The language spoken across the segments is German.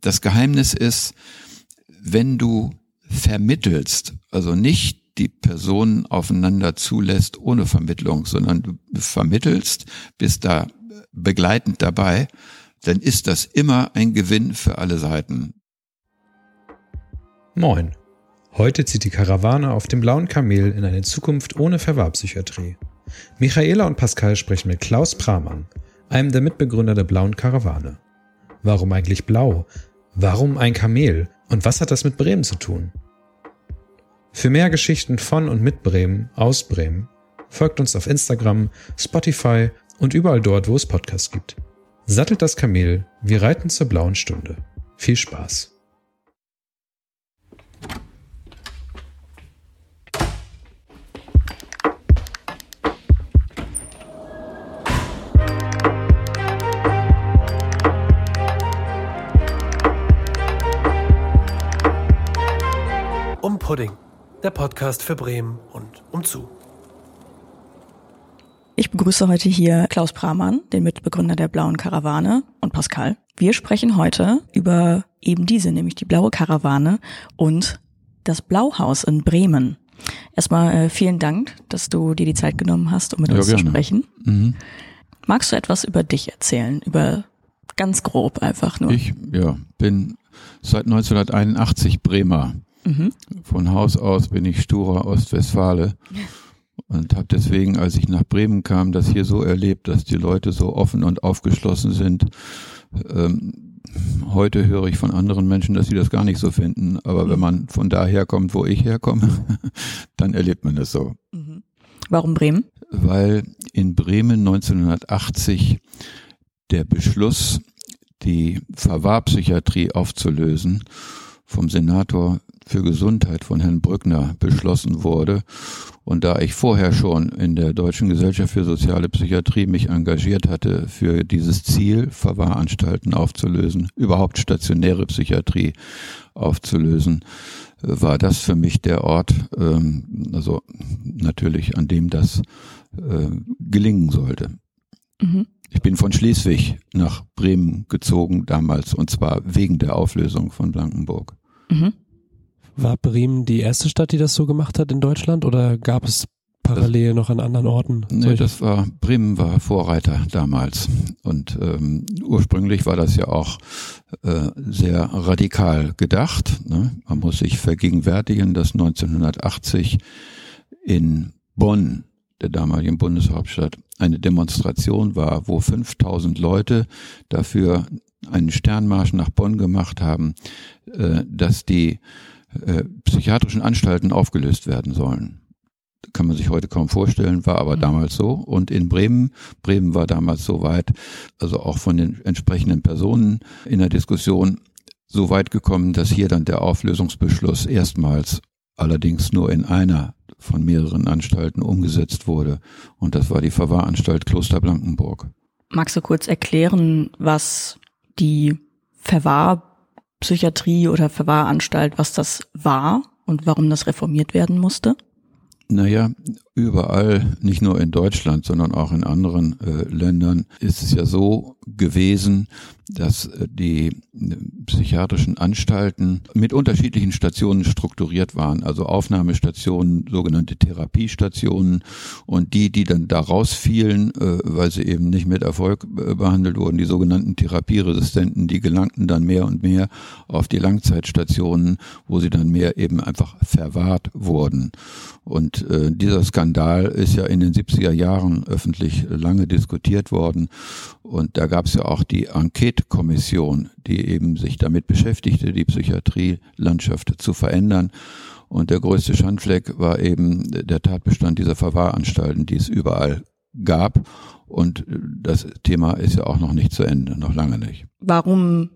das Geheimnis ist, wenn du vermittelst, also nicht die Personen aufeinander zulässt ohne Vermittlung, sondern du vermittelst, bist da begleitend dabei, dann ist das immer ein Gewinn für alle Seiten. Moin. Heute zieht die Karawane auf dem blauen Kamel in eine Zukunft ohne Verwahrpsychiatrie. Michaela und Pascal sprechen mit Klaus Pramann, einem der Mitbegründer der blauen Karawane. Warum eigentlich blau? Warum ein Kamel? Und was hat das mit Bremen zu tun? Für mehr Geschichten von und mit Bremen, aus Bremen, folgt uns auf Instagram, Spotify und überall dort, wo es Podcasts gibt. Sattelt das Kamel, wir reiten zur blauen Stunde. Viel Spaß! Pudding, der Podcast für Bremen und umzu. Ich begrüße heute hier Klaus Pramann, den Mitbegründer der Blauen Karawane und Pascal. Wir sprechen heute über eben diese, nämlich die Blaue Karawane und das Blauhaus in Bremen. Erstmal äh, vielen Dank, dass du dir die Zeit genommen hast, um mit Ja, uns zu gerne. sprechen. Mhm. Magst du etwas über dich erzählen? Über ganz grob einfach nur. Ich ja, bin seit 1981 Bremer. Mhm. Von Haus aus bin ich sturer Ostwestfale und habe deswegen, als ich nach Bremen kam, das hier so erlebt, dass die Leute so offen und aufgeschlossen sind. Ähm, heute höre ich von anderen Menschen, dass sie das gar nicht so finden. Aber wenn man von daher kommt, wo ich herkomme, dann erlebt man das so. Mhm. Warum Bremen? weil in Bremen 1980 der Beschluss, die Verwahrpsychiatrie aufzulösen, vom Senator für Gesundheit von Herrn Brückner beschlossen wurde. Und da ich vorher schon in der Deutschen Gesellschaft für soziale Psychiatrie mich engagiert hatte, für dieses Ziel, Verwahranstalten aufzulösen, überhaupt stationäre Psychiatrie aufzulösen, äh, war das für mich der Ort, ähm, also natürlich an dem das äh, gelingen sollte. Mhm. Ich bin von Schleswig nach Bremen gezogen damals und zwar wegen der Auflösung von Blankenburg. Mhm. War Bremen die erste Stadt, die das so gemacht hat in Deutschland oder gab es parallel noch an anderen Orten? Nee, das war Bremen war Vorreiter damals und ähm, ursprünglich war das ja auch äh, sehr radikal gedacht. Ne? Man muss sich vergegenwärtigen, dass 1980 in Bonn, der damaligen Bundeshauptstadt, eine Demonstration war, wo 5000 Leute dafür einen Sternmarsch nach Bonn gemacht haben, äh, dass die äh, psychiatrischen Anstalten aufgelöst werden sollen kann man sich heute kaum vorstellen, war aber Mhm. damals so. Und in Bremen, Bremen war damals so weit, also auch von den entsprechenden Personen in der Diskussion so weit gekommen, dass hier dann der Auflösungsbeschluss erstmals allerdings nur in einer von mehreren Anstalten umgesetzt wurde. Und das war die Verwahranstalt Kloster Blankenburg. Magst du kurz erklären, was die Verwahrpsychiatrie oder Verwahranstalt, was das war und warum das reformiert werden musste? Naja, überall, nicht nur in Deutschland, sondern auch in anderen äh, Ländern, ist es ja so gewesen, dass äh, die äh, psychiatrischen Anstalten mit unterschiedlichen Stationen strukturiert waren, also Aufnahmestationen, sogenannte Therapiestationen und die, die dann da rausfielen, äh, weil sie eben nicht mit Erfolg behandelt wurden, die sogenannten Therapieresistenten, die gelangten dann mehr und mehr auf die Langzeitstationen, wo sie dann mehr eben einfach verwahrt wurden. Und äh, dieser Skandal ist ja in den 70er Jahren öffentlich lange diskutiert worden. Und da gab es ja auch die Enquete-Kommission, die eben sich damit beschäftigte, die Psychiatrielandschaft zu verändern. Und der größte Schandfleck war eben der Tatbestand dieser Verwahranstalten, die es überall gab. Und das Thema ist ja auch noch nicht zu Ende, noch lange nicht. Warum,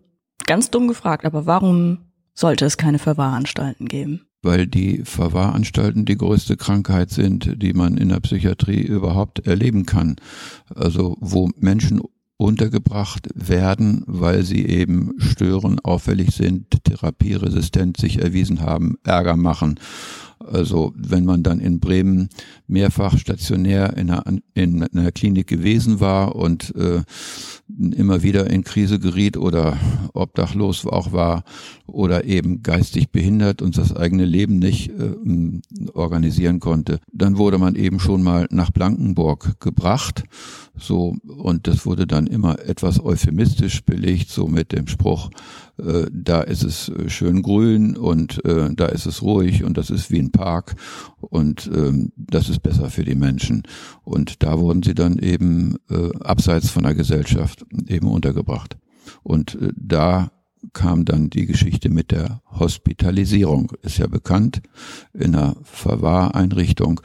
ganz dumm gefragt, aber warum sollte es keine Verwahranstalten geben? Weil die Verwahranstalten die größte Krankheit sind, die man in der Psychiatrie überhaupt erleben kann. Also wo Menschen untergebracht werden, weil sie eben stören, auffällig sind, therapieresistent sich erwiesen haben, Ärger machen. Also wenn man dann in Bremen mehrfach stationär in einer, in einer Klinik gewesen war und äh, immer wieder in Krise geriet oder obdachlos auch war oder eben geistig behindert und das eigene Leben nicht äh, organisieren konnte. Dann wurde man eben schon mal nach Blankenburg gebracht, so und das wurde dann immer etwas euphemistisch belegt, so mit dem Spruch, äh, da ist es äh, schön grün und äh, da ist es ruhig und das ist wie ein Park und ähm, das ist besser für die Menschen. Und da wurden sie dann eben äh, abseits von der Gesellschaft eben untergebracht. Und äh, da kam dann die Geschichte mit der Hospitalisierung. Ist ja bekannt, in einer Verwahreinrichtung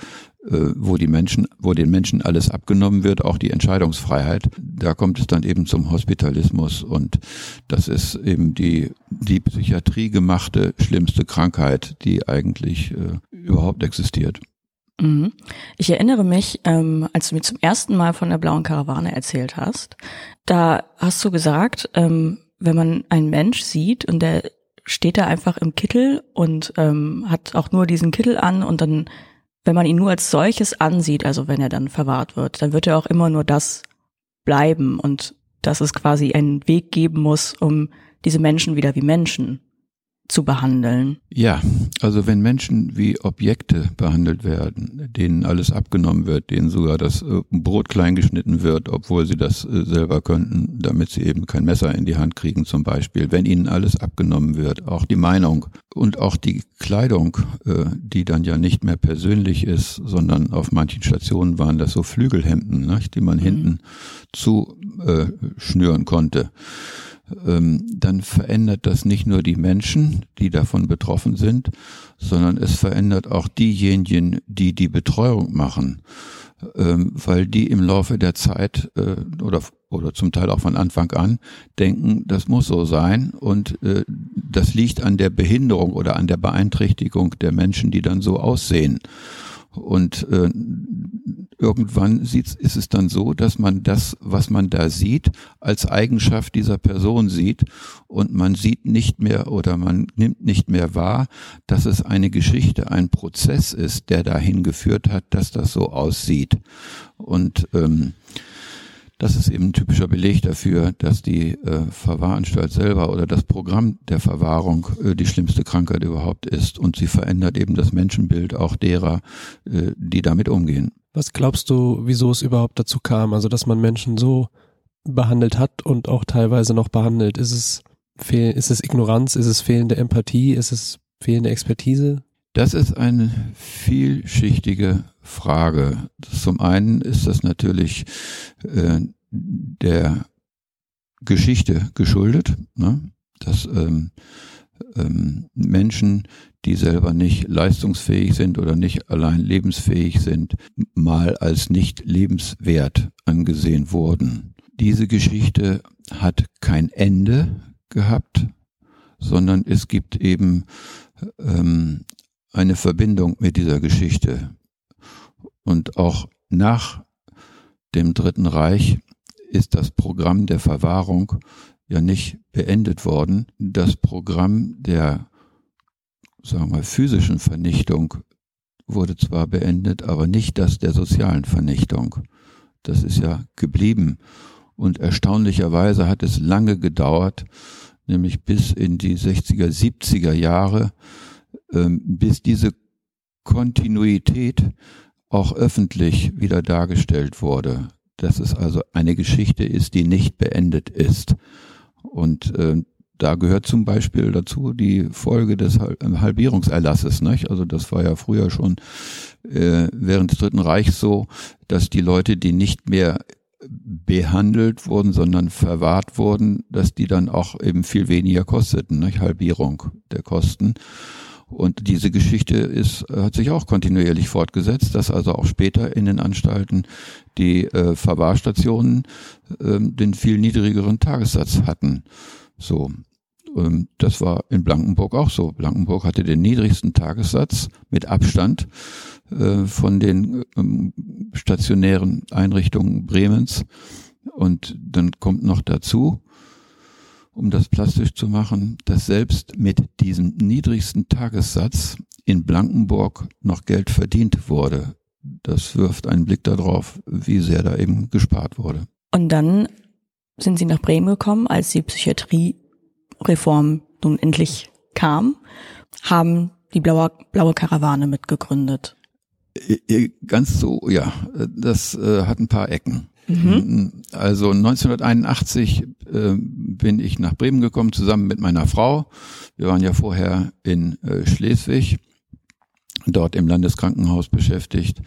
äh, wo die Menschen, wo den Menschen alles abgenommen wird, auch die Entscheidungsfreiheit. Da kommt es dann eben zum Hospitalismus und das ist eben die, die Psychiatrie gemachte schlimmste Krankheit, die eigentlich äh, überhaupt existiert. Mhm. Ich erinnere mich, ähm, als du mir zum ersten Mal von der blauen Karawane erzählt hast, da hast du gesagt, ähm, wenn man einen Mensch sieht und der steht da einfach im Kittel und ähm, hat auch nur diesen Kittel an und dann wenn man ihn nur als solches ansieht, also wenn er dann verwahrt wird, dann wird er auch immer nur das bleiben und dass es quasi einen Weg geben muss, um diese Menschen wieder wie Menschen zu behandeln. Ja, also wenn Menschen wie Objekte behandelt werden, denen alles abgenommen wird, denen sogar das äh, Brot klein geschnitten wird, obwohl sie das äh, selber könnten, damit sie eben kein Messer in die Hand kriegen zum Beispiel, wenn ihnen alles abgenommen wird, auch die Meinung und auch die Kleidung, äh, die dann ja nicht mehr persönlich ist, sondern auf manchen Stationen waren das so Flügelhemden, die man mhm. hinten zu schnüren konnte dann verändert das nicht nur die Menschen, die davon betroffen sind, sondern es verändert auch diejenigen, die die Betreuung machen, ähm, weil die im Laufe der Zeit äh, oder oder zum Teil auch von Anfang an denken, das muss so sein und äh, das liegt an der Behinderung oder an der Beeinträchtigung der Menschen, die dann so aussehen. Und äh, irgendwann sieht, ist es dann so, dass man das, was man da sieht, als Eigenschaft dieser Person sieht und man sieht nicht mehr oder man nimmt nicht mehr wahr, dass es eine Geschichte, ein Prozess ist, der dahin geführt hat, dass das so aussieht. Und ähm, das ist eben ein typischer Beleg dafür, dass die äh, Verwahranstalt selber oder das Programm der Verwahrung äh, die schlimmste Krankheit überhaupt ist und sie verändert eben das Menschenbild auch derer, äh, die damit umgehen. Was glaubst du, wieso es überhaupt dazu kam? Also, dass man Menschen so behandelt hat und auch teilweise noch behandelt. Ist es, fehl, ist es Ignoranz? Ist es fehlende Empathie? Ist es fehlende Expertise? Das ist eine vielschichtige Frage. Zum einen ist das natürlich äh, der Geschichte geschuldet, ne? dass ähm, ähm, Menschen, die selber nicht leistungsfähig sind oder nicht allein lebensfähig sind, mal als nicht lebenswert angesehen wurden. Diese Geschichte hat kein Ende gehabt, sondern es gibt eben ähm, eine Verbindung mit dieser Geschichte. Und auch nach dem Dritten Reich ist das Programm der Verwahrung ja nicht beendet worden. Das Programm der, sagen wir, physischen Vernichtung wurde zwar beendet, aber nicht das der sozialen Vernichtung. Das ist ja geblieben. Und erstaunlicherweise hat es lange gedauert, nämlich bis in die 60er, 70er Jahre, bis diese Kontinuität auch öffentlich wieder dargestellt wurde, dass es also eine Geschichte ist, die nicht beendet ist. Und äh, da gehört zum Beispiel dazu die Folge des Halbierungserlasses. Nicht? Also das war ja früher schon äh, während des Dritten Reichs so, dass die Leute, die nicht mehr behandelt wurden, sondern verwahrt wurden, dass die dann auch eben viel weniger kosteten, nicht? Halbierung der Kosten. Und diese Geschichte ist, hat sich auch kontinuierlich fortgesetzt, dass also auch später in den Anstalten die äh, Verwahrstationen äh, den viel niedrigeren Tagessatz hatten. So. Ähm, das war in Blankenburg auch so. Blankenburg hatte den niedrigsten Tagessatz mit Abstand äh, von den ähm, stationären Einrichtungen Bremens. Und dann kommt noch dazu, um das plastisch zu machen, dass selbst mit diesem niedrigsten Tagessatz in Blankenburg noch Geld verdient wurde. Das wirft einen Blick darauf, wie sehr da eben gespart wurde. Und dann sind Sie nach Bremen gekommen, als die Psychiatriereform nun endlich kam, haben die blaue, blaue Karawane mitgegründet. Ganz so, ja, das äh, hat ein paar Ecken. Mhm. Also 1981 äh, bin ich nach Bremen gekommen, zusammen mit meiner Frau. Wir waren ja vorher in äh, Schleswig, dort im Landeskrankenhaus beschäftigt.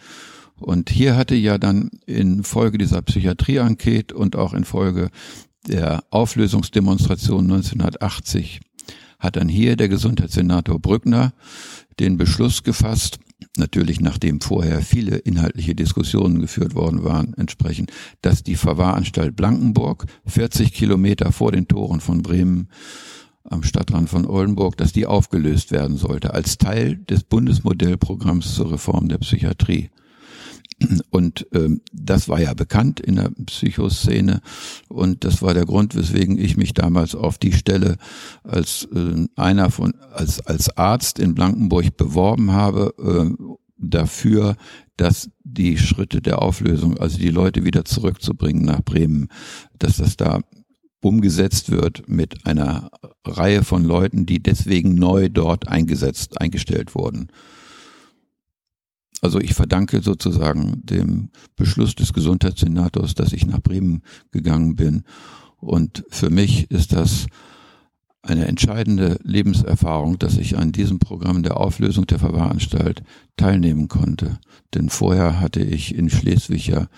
Und hier hatte ja dann in Folge dieser Psychiatrie-Enquete und auch in Folge der Auflösungsdemonstration 1980 hat dann hier der Gesundheitssenator Brückner den Beschluss gefasst, natürlich nachdem vorher viele inhaltliche Diskussionen geführt worden waren, entsprechend, dass die Verwahranstalt Blankenburg 40 Kilometer vor den Toren von Bremen am Stadtrand von Oldenburg, dass die aufgelöst werden sollte als Teil des Bundesmodellprogramms zur Reform der Psychiatrie. Und ähm, das war ja bekannt in der Psychoszene und das war der Grund, weswegen ich mich damals auf die Stelle als äh, einer von als als Arzt in Blankenburg beworben habe äh, dafür, dass die Schritte der Auflösung, also die Leute wieder zurückzubringen nach Bremen, dass das da umgesetzt wird mit einer Reihe von Leuten, die deswegen neu dort eingesetzt, eingestellt wurden. Also ich verdanke sozusagen dem Beschluss des Gesundheitssenators, dass ich nach Bremen gegangen bin. Und für mich ist das eine entscheidende Lebenserfahrung, dass ich an diesem Programm der Auflösung der Verwahranstalt teilnehmen konnte. Denn vorher hatte ich in Schleswig ja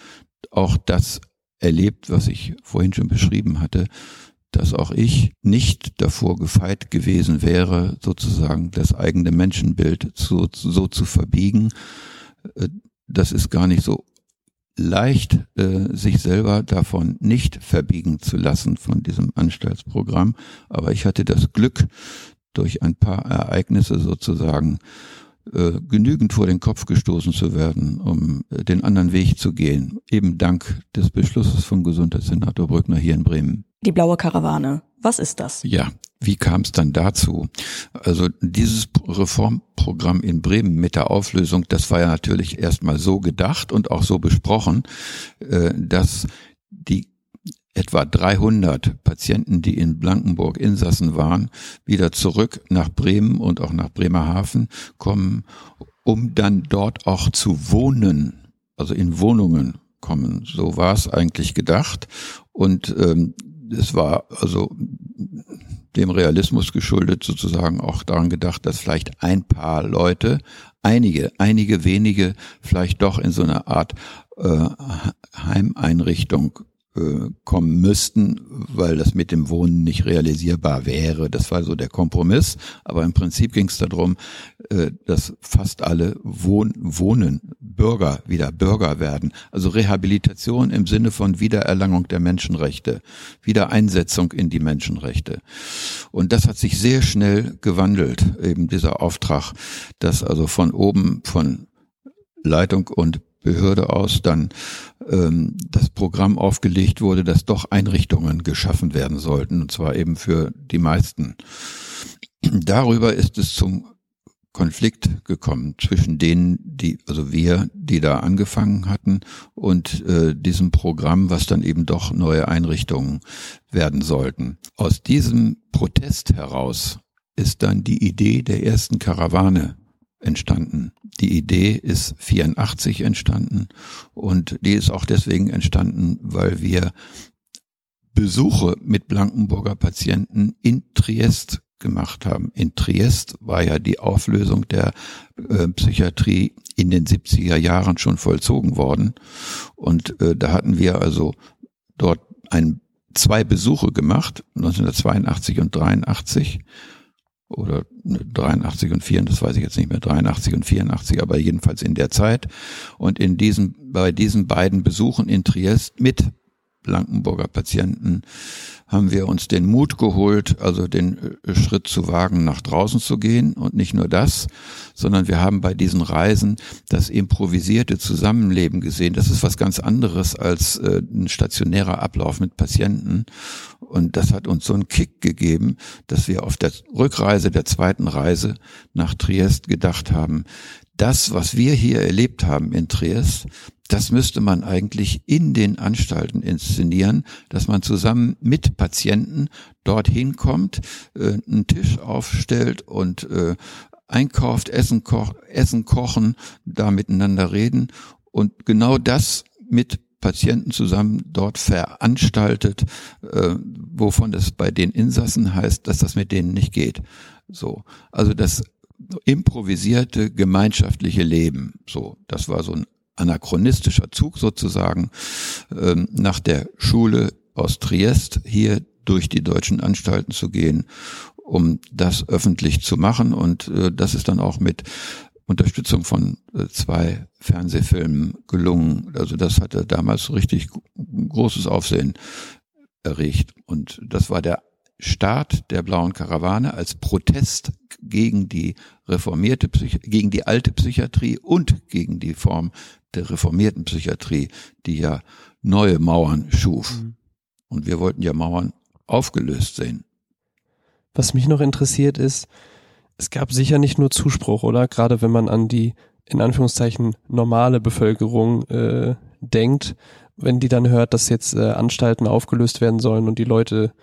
auch das erlebt, was ich vorhin schon beschrieben hatte, dass auch ich nicht davor gefeit gewesen wäre, sozusagen das eigene Menschenbild so, so zu verbiegen, das ist gar nicht so leicht, äh, sich selber davon nicht verbiegen zu lassen von diesem Anstaltsprogramm. Aber ich hatte das Glück, durch ein paar Ereignisse sozusagen äh, genügend vor den Kopf gestoßen zu werden, um den anderen Weg zu gehen. Eben dank des Beschlusses von Gesundheitssenator Brückner hier in Bremen. Die blaue Karawane. Was ist das? Ja, wie kam es dann dazu? Also dieses Reformprogramm in Bremen mit der Auflösung, das war ja natürlich erstmal so gedacht und auch so besprochen, äh, dass die etwa 300 Patienten, die in Blankenburg Insassen waren, wieder zurück nach Bremen und auch nach Bremerhaven kommen, um dann dort auch zu wohnen, also in Wohnungen kommen. So war es eigentlich gedacht. Und ähm, es war also dem Realismus geschuldet sozusagen auch daran gedacht, dass vielleicht ein paar Leute, einige, einige wenige vielleicht doch in so einer Art äh, Heimeinrichtung äh, kommen müssten, weil das mit dem Wohnen nicht realisierbar wäre. Das war so der Kompromiss. Aber im Prinzip ging es darum, äh, dass fast alle wohn wohnen, Bürger wieder Bürger werden. Also Rehabilitation im Sinne von Wiedererlangung der Menschenrechte, Wiedereinsetzung in die Menschenrechte. Und das hat sich sehr schnell gewandelt, eben dieser Auftrag, dass also von oben, von Leitung und Behörde aus dann ähm, das Programm aufgelegt wurde, dass doch Einrichtungen geschaffen werden sollten, und zwar eben für die meisten. Darüber ist es zum Konflikt gekommen zwischen denen, die, also wir, die da angefangen hatten, und äh, diesem Programm, was dann eben doch neue Einrichtungen werden sollten. Aus diesem Protest heraus ist dann die Idee der ersten Karawane entstanden. Die Idee ist 84 entstanden und die ist auch deswegen entstanden, weil wir Besuche mit Blankenburger Patienten in Triest gemacht haben. In Triest war ja die Auflösung der äh, Psychiatrie in den 70er Jahren schon vollzogen worden und äh, da hatten wir also dort ein zwei Besuche gemacht, 1982 und 83 oder 83 und 4, das weiß ich jetzt nicht mehr, 83 und 84, aber jedenfalls in der Zeit. Und in diesen, bei diesen beiden Besuchen in Triest mit Blankenburger Patienten haben wir uns den Mut geholt, also den äh, Schritt zu wagen, nach draußen zu gehen. Und nicht nur das, sondern wir haben bei diesen Reisen das improvisierte Zusammenleben gesehen. Das ist was ganz anderes als äh, ein stationärer Ablauf mit Patienten. Und das hat uns so einen Kick gegeben, dass wir auf der Rückreise der zweiten Reise nach Triest gedacht haben, das, was wir hier erlebt haben in Triest, das müsste man eigentlich in den Anstalten inszenieren, dass man zusammen mit Patienten dorthin kommt, äh, einen Tisch aufstellt und äh, einkauft, Essen, koch, Essen kochen, da miteinander reden und genau das mit Patienten zusammen dort veranstaltet, äh, wovon es bei den Insassen heißt, dass das mit denen nicht geht. So, also das improvisierte gemeinschaftliche Leben. So, das war so ein anachronistischer Zug sozusagen ähm, nach der Schule aus Triest hier durch die deutschen Anstalten zu gehen, um das öffentlich zu machen. Und äh, das ist dann auch mit Unterstützung von äh, zwei Fernsehfilmen gelungen. Also das hatte damals richtig großes Aufsehen erregt. Und das war der Start der blauen Karawane als Protest gegen die reformierte Psychi gegen die alte Psychiatrie und gegen die Form der reformierten Psychiatrie, die ja neue Mauern schuf. Mhm. Und wir wollten ja Mauern aufgelöst sehen. Was mich noch interessiert ist, es gab sicher nicht nur Zuspruch, oder? Gerade wenn man an die in Anführungszeichen normale Bevölkerung äh, denkt, wenn die dann hört, dass jetzt äh, Anstalten aufgelöst werden sollen und die Leute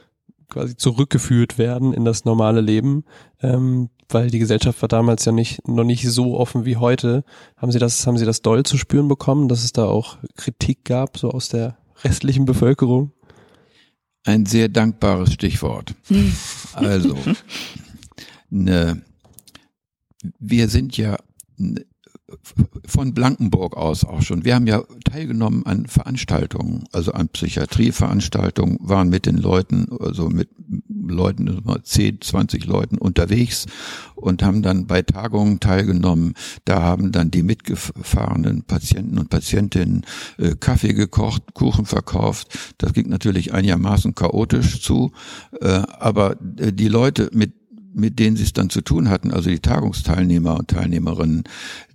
quasi zurückgeführt werden in das normale Leben, ähm, weil die Gesellschaft war damals ja nicht noch nicht so offen wie heute. Haben Sie das haben Sie das doll zu spüren bekommen, dass es da auch Kritik gab so aus der restlichen Bevölkerung? Ein sehr dankbares Stichwort. also ne, wir sind ja von Blankenburg aus auch schon. Wir haben ja teilgenommen an Veranstaltungen, also an Psychiatrieveranstaltungen, waren mit den Leuten, also mit Leuten, 10, 20 Leuten unterwegs und haben dann bei Tagungen teilgenommen. Da haben dann die mitgefahrenen Patienten und Patientinnen äh, Kaffee gekocht, Kuchen verkauft. Das ging natürlich einigermaßen chaotisch zu, äh, aber äh, die Leute, mit mit denen sie es dann zu tun hatten, also die Tagungsteilnehmer und Teilnehmerinnen,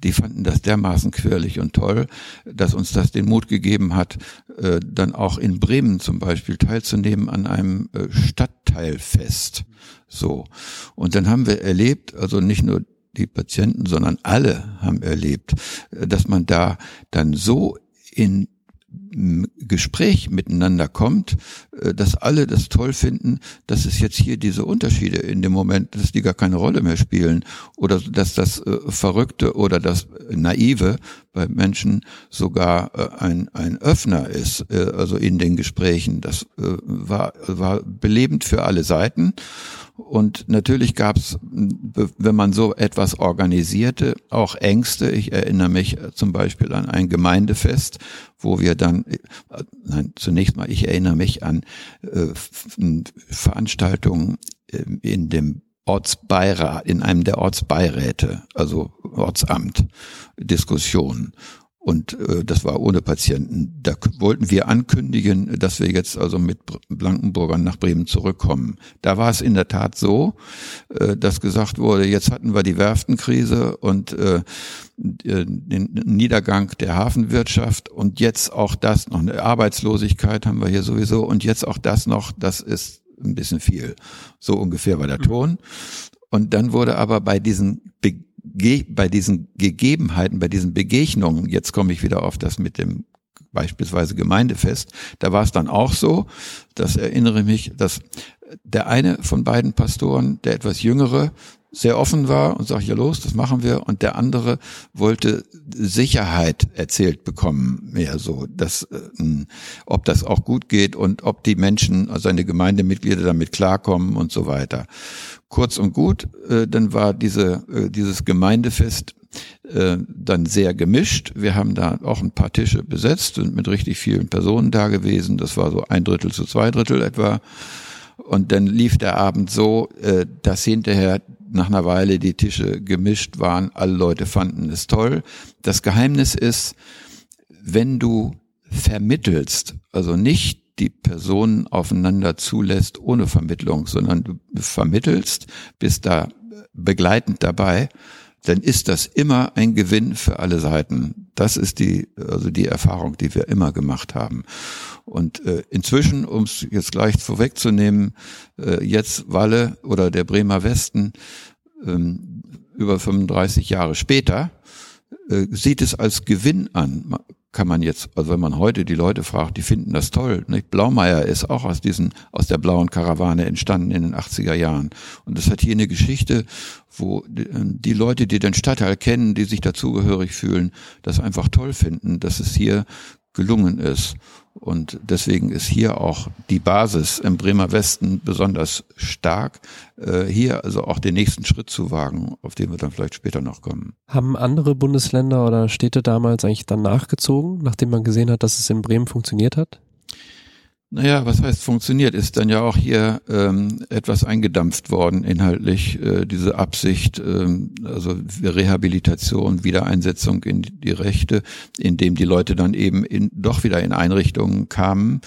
die fanden das dermaßen quirlig und toll, dass uns das den Mut gegeben hat, äh, dann auch in Bremen zum Beispiel teilzunehmen an einem äh, Stadtteilfest. So. Und dann haben wir erlebt, also nicht nur die Patienten, sondern alle haben erlebt, äh, dass man da dann so in Gespräch miteinander kommt, äh, dass alle das toll finden, dass es jetzt hier diese Unterschiede in dem Moment, dass die gar keine Rolle mehr spielen oder dass das äh, Verrückte oder das Naive bei Menschen sogar äh, ein, ein Öffner ist, also in den Gesprächen. Das war, war belebend für alle Seiten und natürlich gab es, wenn man so etwas organisierte, auch Ängste. Ich erinnere mich zum Beispiel an ein Gemeindefest, wo wir dann, äh, nein, zunächst mal, ich erinnere mich an äh, Veranstaltungen äh, in dem Ortsbeirat, in einem der Ortsbeiräte, also Ortsamt, Diskussionen. Und äh, das war ohne Patienten. Da wollten wir ankündigen, dass wir jetzt also mit Blankenburgern nach Bremen zurückkommen. Da war es in der Tat so, äh, dass gesagt wurde, jetzt hatten wir die Werftenkrise und äh, den Niedergang der Hafenwirtschaft und jetzt auch das noch eine Arbeitslosigkeit haben wir hier sowieso und jetzt auch das noch, das ist ein bisschen viel. So ungefähr war der Ton. Und dann wurde aber bei diesen bei diesen Gegebenheiten, bei diesen Begegnungen, jetzt komme ich wieder auf das mit dem beispielsweise Gemeindefest, da war es dann auch so, das erinnere mich, dass der eine von beiden Pastoren, der etwas jüngere, sehr offen war und sagt, ja los, das machen wir. Und der andere wollte Sicherheit erzählt bekommen, mehr so, dass, äh, ob das auch gut geht und ob die Menschen, also seine Gemeindemitglieder damit klarkommen und so weiter. Kurz und gut, äh, dann war diese, äh, dieses Gemeindefest dann sehr gemischt. Wir haben da auch ein paar Tische besetzt und mit richtig vielen Personen da gewesen. Das war so ein Drittel zu zwei Drittel etwa. Und dann lief der Abend so, dass hinterher nach einer Weile die Tische gemischt waren. Alle Leute fanden es toll. Das Geheimnis ist, wenn du vermittelst, also nicht die Personen aufeinander zulässt ohne Vermittlung, sondern du vermittelst, bist da begleitend dabei, dann ist das immer ein Gewinn für alle Seiten. Das ist die, also die Erfahrung, die wir immer gemacht haben. Und äh, inzwischen, um es jetzt gleich vorwegzunehmen, äh, jetzt Walle oder der Bremer Westen ähm, über 35 Jahre später, äh, sieht es als Gewinn an. Kann man jetzt, also wenn man heute die Leute fragt, die finden das toll. Nicht? Blaumeier ist auch aus diesen, aus der blauen Karawane entstanden in den 80er Jahren. Und das hat hier eine Geschichte, wo die Leute, die den Stadtteil kennen, die sich dazugehörig fühlen, das einfach toll finden, dass es hier gelungen ist. Und deswegen ist hier auch die Basis im Bremer Westen besonders stark, äh, hier also auch den nächsten Schritt zu wagen, auf den wir dann vielleicht später noch kommen. Haben andere Bundesländer oder Städte damals eigentlich dann nachgezogen, nachdem man gesehen hat, dass es in Bremen funktioniert hat? Naja, was heißt funktioniert? Ist dann ja auch hier ähm, etwas eingedampft worden inhaltlich, äh, diese Absicht, ähm, also Rehabilitation, Wiedereinsetzung in die Rechte, indem die Leute dann eben in, doch wieder in Einrichtungen kamen.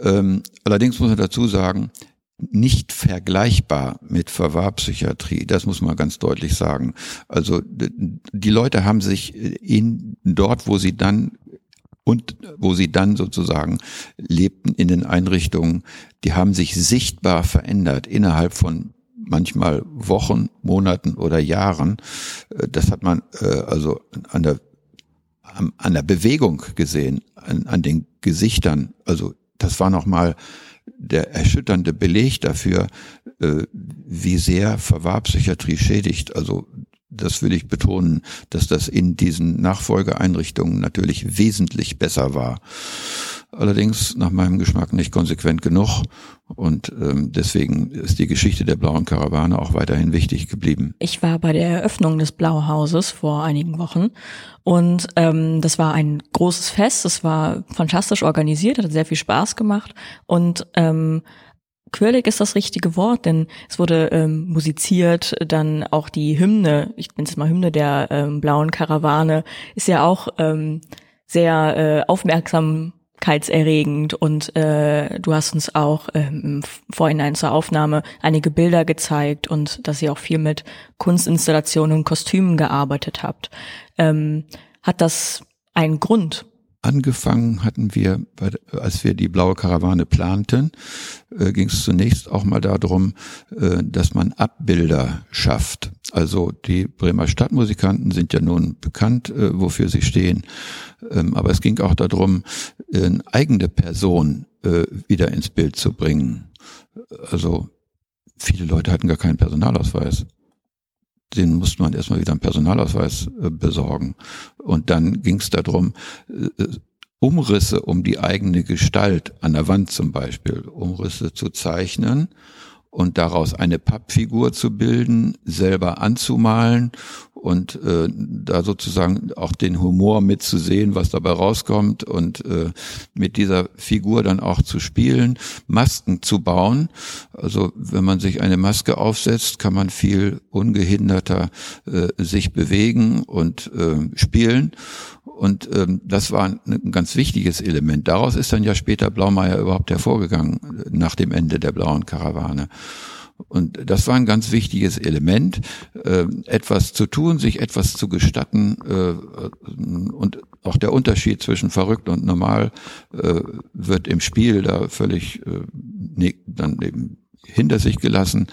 Ähm, allerdings muss man dazu sagen, nicht vergleichbar mit Verwahrpsychiatrie. Das muss man ganz deutlich sagen. Also die Leute haben sich in dort, wo sie dann und wo sie dann sozusagen lebten in den Einrichtungen, die haben sich sichtbar verändert innerhalb von manchmal Wochen, Monaten oder Jahren. Äh, das hat man äh, also an der an der Bewegung gesehen, an, an den Gesichtern. Also das war nochmal der erschütternde Beleg dafür, äh, wie sehr Verwahrpsychiatrie schädigt. Also das will ich betonen, dass das in diesen Nachfolgeeinrichtungen natürlich wesentlich besser war. Allerdings nach meinem Geschmack nicht konsequent genug und ähm, deswegen ist die Geschichte der blauen Karawane auch weiterhin wichtig geblieben. Ich war bei der Eröffnung des Blauhauses vor einigen Wochen und ähm, das war ein großes Fest. Es war fantastisch organisiert, hat sehr viel Spaß gemacht und ähm, quirlig ist das richtige Wort, denn es wurde ähm, musiziert, dann auch die Hymne, ich nenne es mal Hymne der ähm, blauen Karawane, ist ja auch ähm, sehr äh, aufmerksamkeitserregend und äh, du hast uns auch ähm, im Vorhinein zur Aufnahme einige Bilder gezeigt und dass ihr auch viel mit Kunstinstallationen und Kostümen gearbeitet habt. Ähm, hat das einen Grund? Angefangen hatten wir, als wir die blaue Karawane planten, äh, ging es zunächst auch mal darum, äh, dass man Abbilder schafft. Also die Bremer Stadtmusikanten sind ja nun bekannt, äh, wofür sie stehen. Ähm, aber es ging auch darum, eine eigene Person wieder ins Bild zu bringen. Also viele Leute hatten gar keinen Personalausweis den musste man erstmal wieder einen Personalausweis äh, besorgen. Und dann ging es darum, äh, Umrisse um die eigene Gestalt an der Wand zum Beispiel, Umrisse zu zeichnen und daraus eine Pappfigur zu bilden, selber anzumalen und äh, da sozusagen auch den Humor mitzusehen, was dabei rauskommt und äh, mit dieser Figur dann auch zu spielen, Masken zu bauen. Also wenn man sich eine Maske aufsetzt, kann man viel ungehinderter äh, sich bewegen und äh, spielen. Und ähm, das war ein ganz wichtiges Element. Daraus ist dann ja später Blaumeier überhaupt hervorgegangen, nach dem Ende der blauen Karawane. Und das war ein ganz wichtiges Element, äh, etwas zu tun, sich etwas zu gestatten äh, und auch der Unterschied zwischen verrückt und normal äh, wird im Spiel da völlig äh, ne, dann eben hinter sich gelassen.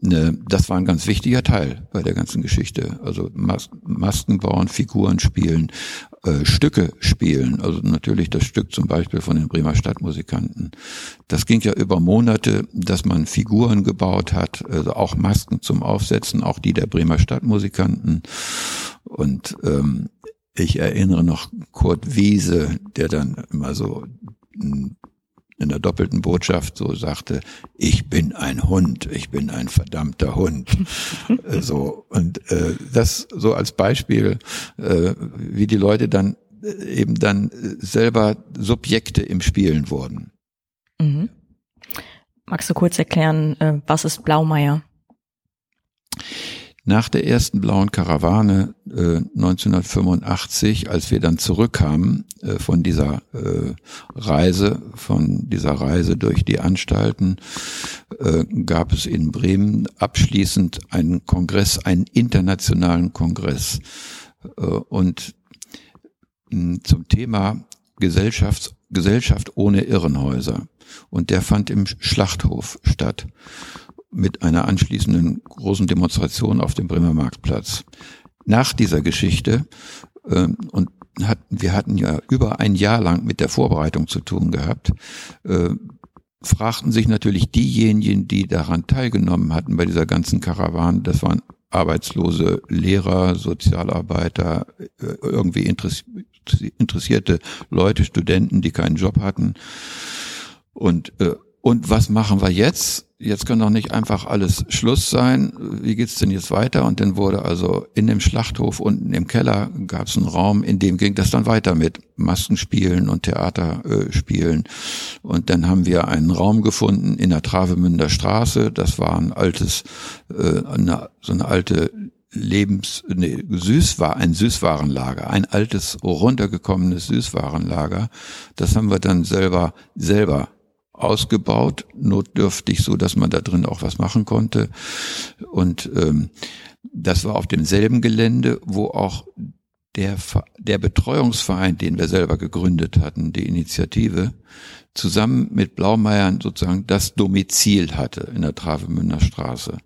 Ne, das war ein ganz wichtiger Teil bei der ganzen Geschichte. Also Mas Masken bauen, Figuren spielen, äh, Stücke spielen. Also natürlich das Stück zum Beispiel von den Bremer Stadtmusikanten. Das ging ja über Monate, dass man Figuren gebaut hat, also auch Masken zum Aufsetzen, auch die der Bremer Stadtmusikanten. Und ähm, ich erinnere noch Kurt Wiese, der dann immer so in der doppelten Botschaft so sagte, ich bin ein Hund, ich bin ein verdammter Hund. so und äh, das so als Beispiel, äh, wie die Leute dann äh, eben dann selber Subjekte im Spielen wurden. Mhm. Magst du kurz erklären, äh, was ist Blaumeier? Nach der ersten blauen Karawane äh, 1985, als wir dann zurückkamen äh, von dieser äh, Reise, von dieser Reise durch die Anstalten, äh, gab es in Bremen abschließend einen Kongress, einen internationalen Kongress. Äh, und mh, zum Thema Gesellschafts Gesellschaft ohne Irrenhäuser. Und der fand im Schlachthof statt mit einer anschließenden großen Demonstration auf dem Bremer Marktplatz. nach dieser Geschichte ähm, und hat, wir hatten ja über ein Jahr lang mit der Vorbereitung zu tun gehabt, äh, fragten sich natürlich diejenigen, die daran teilgenommen hatten bei dieser ganzen Karawane, das waren arbeitslose Lehrer, Sozialarbeiter, äh, irgendwie interessierte Leute, Studenten, die keinen Job hatten. Und, äh, und was machen wir jetzt? jetzt kann doch nicht einfach alles Schluss sein. Wie geht's denn jetzt weiter? Und dann wurde also in dem Schlachthof unten im Keller gab es einen Raum, in dem ging das dann weiter mit Maskenspielen und Theaterspielen. Und dann haben wir einen Raum gefunden in der Travemünder Straße. Das war ein altes, äh, eine, so eine alte Lebens, nee, Süß war ein Süßwarenlager, ein altes runtergekommenes Süßwarenlager. Das haben wir dann selber selber ausgebaut, notdürftig, so dass man da drin auch was machen konnte. Und ähm, das war auf demselben Gelände, wo auch der, der Betreuungsverein, den wir selber gegründet hatten, die Initiative, zusammen mit Blaumeiern sozusagen das Domizil hatte in der Travemünder Straße.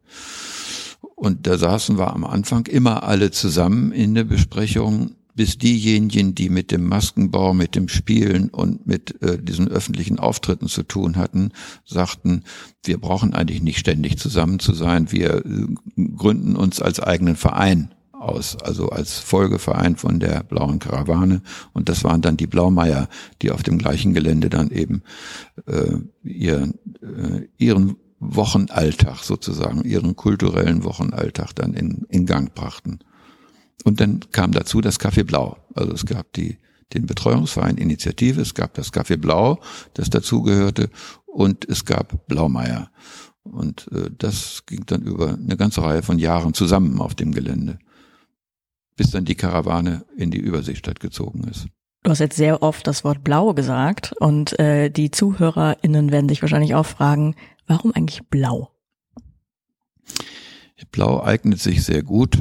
Und da saßen wir am Anfang immer alle zusammen in der Besprechung bis diejenigen, die mit dem Maskenbau, mit dem Spielen und mit äh, diesen öffentlichen Auftritten zu tun hatten, sagten, wir brauchen eigentlich nicht ständig zusammen zu sein, wir äh, gründen uns als eigenen Verein aus, also als Folgeverein von der Blauen Karawane. Und das waren dann die Blaumeier, die auf dem gleichen Gelände dann eben äh, ihr, äh, ihren Wochenalltag sozusagen, ihren kulturellen Wochenalltag dann in, in Gang brachten. Und dann kam dazu das Café Blau. Also es gab die, den Betreuungsverein Initiative, es gab das Café Blau, das dazugehörte, und es gab Blaumeier. Und äh, das ging dann über eine ganze Reihe von Jahren zusammen auf dem Gelände, bis dann die Karawane in die Überseestadt gezogen ist. Du hast jetzt sehr oft das Wort Blau gesagt und äh, die ZuhörerInnen werden sich wahrscheinlich auch fragen, warum eigentlich Blau? Blau eignet sich sehr gut.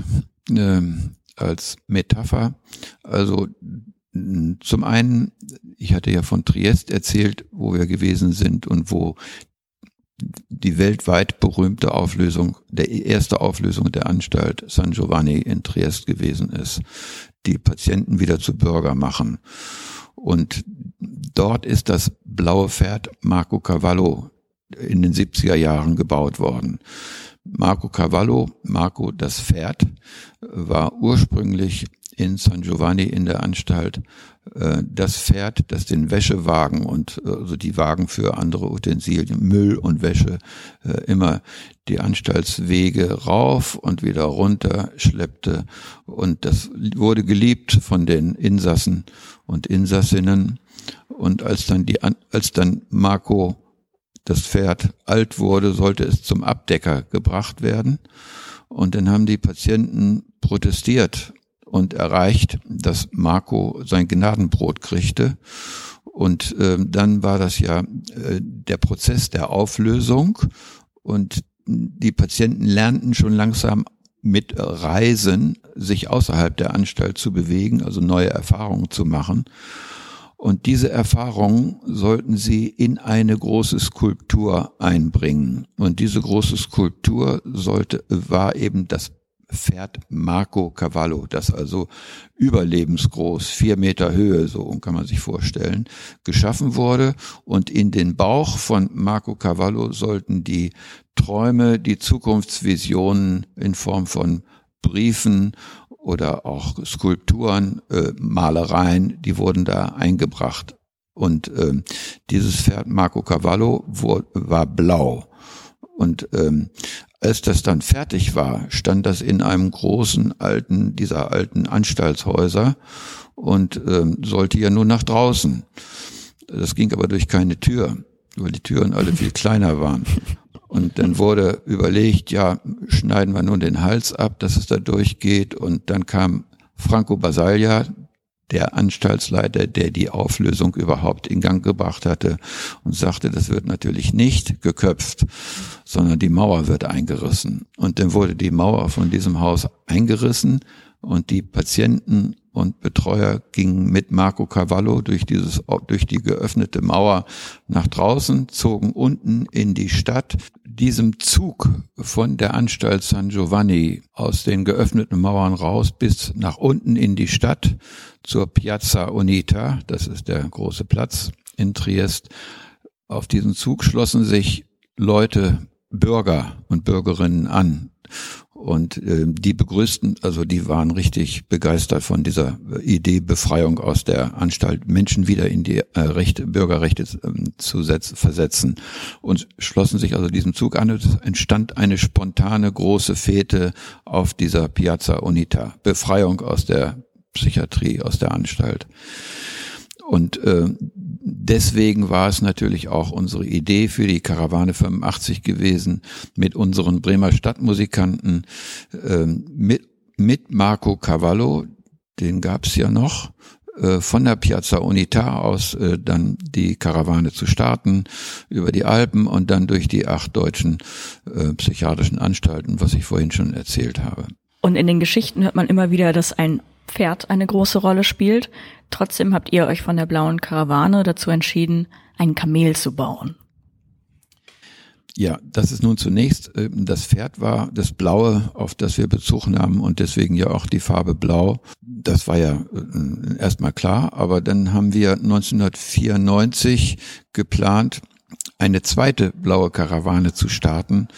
Ähm, als Metapher. Also zum einen, ich hatte ja von Triest erzählt, wo wir gewesen sind und wo die weltweit berühmte Auflösung, der erste Auflösung der Anstalt San Giovanni in Triest gewesen ist, die Patienten wieder zu Bürger machen. Und dort ist das blaue Pferd Marco Cavallo in den 70er Jahren gebaut worden. Marco Cavallo, Marco das Pferd, war ursprünglich in San Giovanni in der Anstalt äh, das Pferd, das den Wäschewagen und äh, also die Wagen für andere Utensilien, Müll und Wäsche äh, immer die Anstaltswege rauf und wieder runter schleppte. Und das wurde geliebt von den Insassen und Insassinnen. Und als dann die, als dann Marco das Pferd alt wurde, sollte es zum Abdecker gebracht werden. Und dann haben die Patienten protestiert und erreicht, dass Marco sein Gnadenbrot kriegte. Und äh, dann war das ja äh, der Prozess der Auflösung und die Patienten lernten schon langsam mit Reisen sich außerhalb der Anstalt zu bewegen, also neue Erfahrungen zu machen. Und diese Erfahrungen sollten sie in eine große Skulptur einbringen. Und diese große Skulptur sollte, war eben das Pferd Marco Cavallo, das also überlebensgroß, vier Meter Höhe, so kann man sich vorstellen, geschaffen wurde. Und in den Bauch von Marco Cavallo sollten die Träume, die Zukunftsvisionen in Form von Briefen oder auch Skulpturen, äh, Malereien, die wurden da eingebracht. Und äh, dieses Pferd Marco Cavallo war, war blau. Und ähm, als das dann fertig war, stand das in einem großen alten, dieser alten Anstaltshäuser und ähm, sollte ja nur nach draußen. Das ging aber durch keine Tür, weil die Türen alle viel kleiner waren. Und dann wurde überlegt, ja, schneiden wir nun den Hals ab, dass es da durchgeht. Und dann kam Franco Basaglia, der Anstaltsleiter, der die Auflösung überhaupt in Gang gebracht hatte und sagte, das wird natürlich nicht geköpft, sondern die Mauer wird eingerissen. Und dann wurde die Mauer von diesem Haus eingerissen und die Patienten und Betreuer gingen mit Marco Cavallo durch dieses, durch die geöffnete Mauer nach draußen, zogen unten in die Stadt. Diesem Zug von der Anstalt San Giovanni aus den geöffneten Mauern raus bis nach unten in die Stadt zur Piazza Unita, das ist der große Platz in Triest. Auf diesen Zug schlossen sich Leute, Bürger und Bürgerinnen an. Und äh, die begrüßten, also die waren richtig begeistert von dieser Idee Befreiung aus der Anstalt, Menschen wieder in die äh, Rechte, Bürgerrechte äh, zu setz, versetzen und schlossen sich also diesem Zug an. Es entstand eine spontane große Fete auf dieser Piazza Unita. Befreiung aus der Psychiatrie, aus der Anstalt. Und äh, deswegen war es natürlich auch unsere Idee für die Karawane 85 gewesen, mit unseren Bremer Stadtmusikanten, äh, mit, mit Marco Cavallo, den gab's ja noch, äh, von der Piazza Unita aus äh, dann die Karawane zu starten über die Alpen und dann durch die acht deutschen äh, psychiatrischen Anstalten, was ich vorhin schon erzählt habe. Und in den Geschichten hört man immer wieder, dass ein Pferd eine große Rolle spielt. Trotzdem habt ihr euch von der blauen Karawane dazu entschieden, ein Kamel zu bauen. Ja, das ist nun zunächst, äh, das Pferd war das Blaue, auf das wir Bezug nahmen und deswegen ja auch die Farbe Blau. Das war ja äh, erstmal klar, aber dann haben wir 1994 geplant, eine zweite blaue Karawane zu starten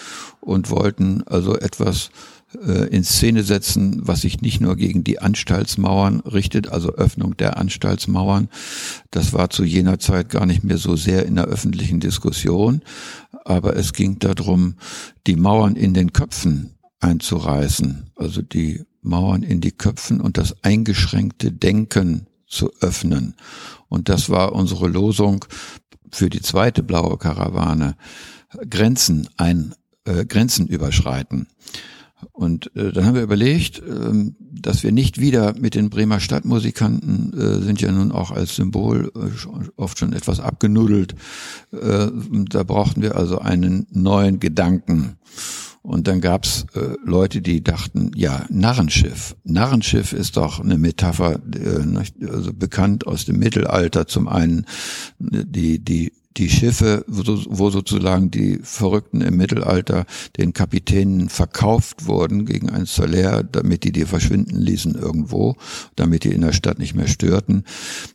und wollten also etwas in Szene setzen, was sich nicht nur gegen die Anstaltsmauern richtet, also Öffnung der Anstaltsmauern. Das war zu jener Zeit gar nicht mehr so sehr in der öffentlichen Diskussion, aber es ging darum, die Mauern in den Köpfen einzureißen, also die Mauern in die Köpfen und das eingeschränkte Denken zu öffnen. Und das war unsere Losung für die zweite blaue Karawane. Grenzen ein, äh, Grenzen überschreiten. Und äh, dann haben wir überlegt, äh, dass wir nicht wieder mit den Bremer Stadtmusikanten äh, sind ja nun auch als Symbol äh, oft schon etwas abgenuddelt. Äh, da brauchten wir also einen neuen Gedanken. Und dann gab's äh, Leute, die dachten, ja, Narrenschiff. Narrenschiff ist doch eine Metapher, äh, also bekannt aus dem Mittelalter. Zum einen die, die die Schiffe, wo sozusagen die Verrückten im Mittelalter den Kapitänen verkauft wurden gegen ein Salär, damit die die verschwinden ließen irgendwo, damit die in der Stadt nicht mehr störten.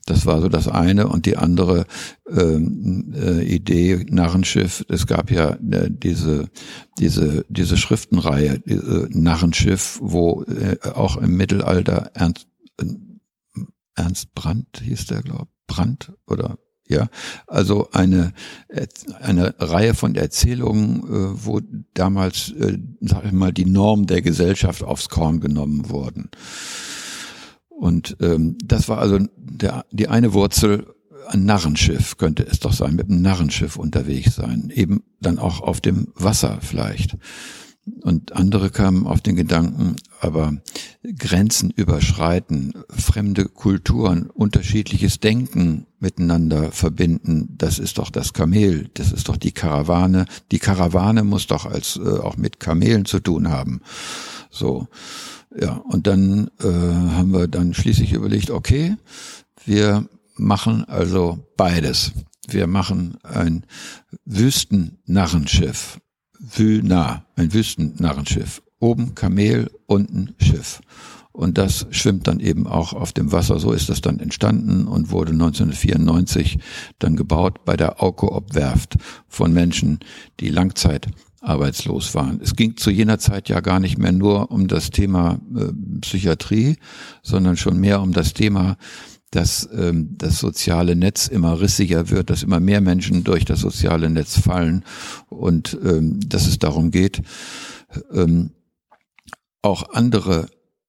Das war so das eine. Und die andere ähm, äh, Idee, Narrenschiff, es gab ja äh, diese, diese, diese Schriftenreihe, diese Narrenschiff, wo äh, auch im Mittelalter Ernst, äh, Ernst Brandt hieß der, glaube Brandt oder ja, also eine eine Reihe von Erzählungen, äh, wo damals, äh, sag ich mal, die Norm der Gesellschaft aufs Korn genommen wurden. Und ähm, das war also der, die eine Wurzel. Ein Narrenschiff könnte es doch sein, mit einem Narrenschiff unterwegs sein, eben dann auch auf dem Wasser vielleicht. Und andere kamen auf den Gedanken, aber Grenzen überschreiten, fremde Kulturen, unterschiedliches Denken miteinander verbinden, das ist doch das Kamel, das ist doch die Karawane. Die Karawane muss doch als äh, auch mit Kamelen zu tun haben. So. Ja, und dann äh, haben wir dann schließlich überlegt, okay, wir machen also beides. Wir machen ein Wüstennarrenschiff Wüna, ein Wüstennarrenschiff. Oben Kamel, unten Schiff. Und das schwimmt dann eben auch auf dem Wasser. So ist das dann entstanden und wurde 1994 dann gebaut bei der Aukoop Werft von Menschen, die Langzeit arbeitslos waren. Es ging zu jener Zeit ja gar nicht mehr nur um das Thema äh, Psychiatrie, sondern schon mehr um das Thema dass ähm, das soziale Netz immer rissiger wird, dass immer mehr Menschen durch das soziale Netz fallen und ähm, dass es darum geht, ähm, auch andere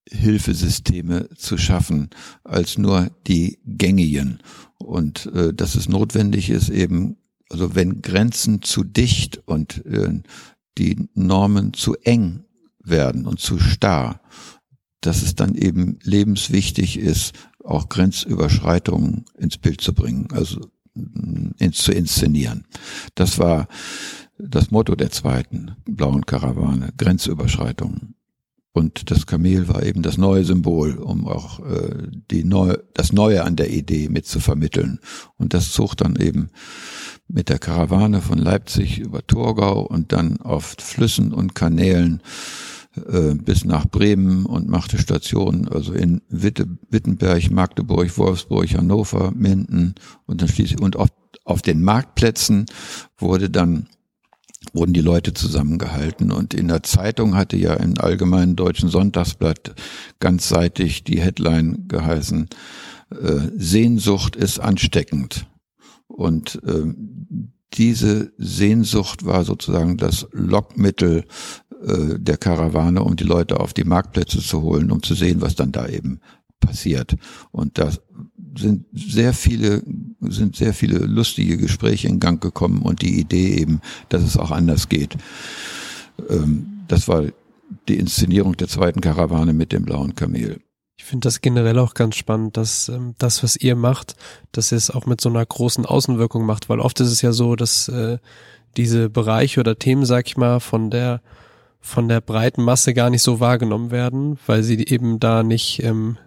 Hilfesysteme zu schaffen als nur die gängigen. Und äh, dass es notwendig ist eben, also wenn Grenzen zu dicht und äh, die Normen zu eng werden und zu starr, dass es dann eben lebenswichtig ist, auch Grenzüberschreitungen ins Bild zu bringen, also mm, ins, zu inszenieren. Das war das Motto der zweiten blauen Karawane, Grenzüberschreitungen. Und das Kamel war eben das neue Symbol, um auch äh, die neue, das Neue an der Idee mit zu vermitteln. Und das zog dann eben mit der Karawane von Leipzig über Torgau und dann auf Flüssen und Kanälen äh, bis nach Bremen und machte Stationen, also in Witte, Wittenberg, Magdeburg, Wolfsburg, Hannover, Minden und dann schließlich und auf, auf den Marktplätzen wurde dann wurden die Leute zusammengehalten. Und in der Zeitung hatte ja im Allgemeinen Deutschen Sonntagsblatt ganzseitig die Headline geheißen, äh, Sehnsucht ist ansteckend. Und äh, diese Sehnsucht war sozusagen das Lockmittel äh, der Karawane, um die Leute auf die Marktplätze zu holen, um zu sehen, was dann da eben passiert. Und da sind sehr viele, sind sehr viele lustige Gespräche in Gang gekommen und die Idee eben, dass es auch anders geht. Ähm, das war die Inszenierung der zweiten Karawane mit dem blauen Kamel. Ich finde das generell auch ganz spannend, dass ähm, das, was ihr macht, dass ihr es auch mit so einer großen Außenwirkung macht, weil oft ist es ja so, dass äh, diese Bereiche oder Themen, sag ich mal, von der von der breiten Masse gar nicht so wahrgenommen werden, weil sie eben da nicht ähm,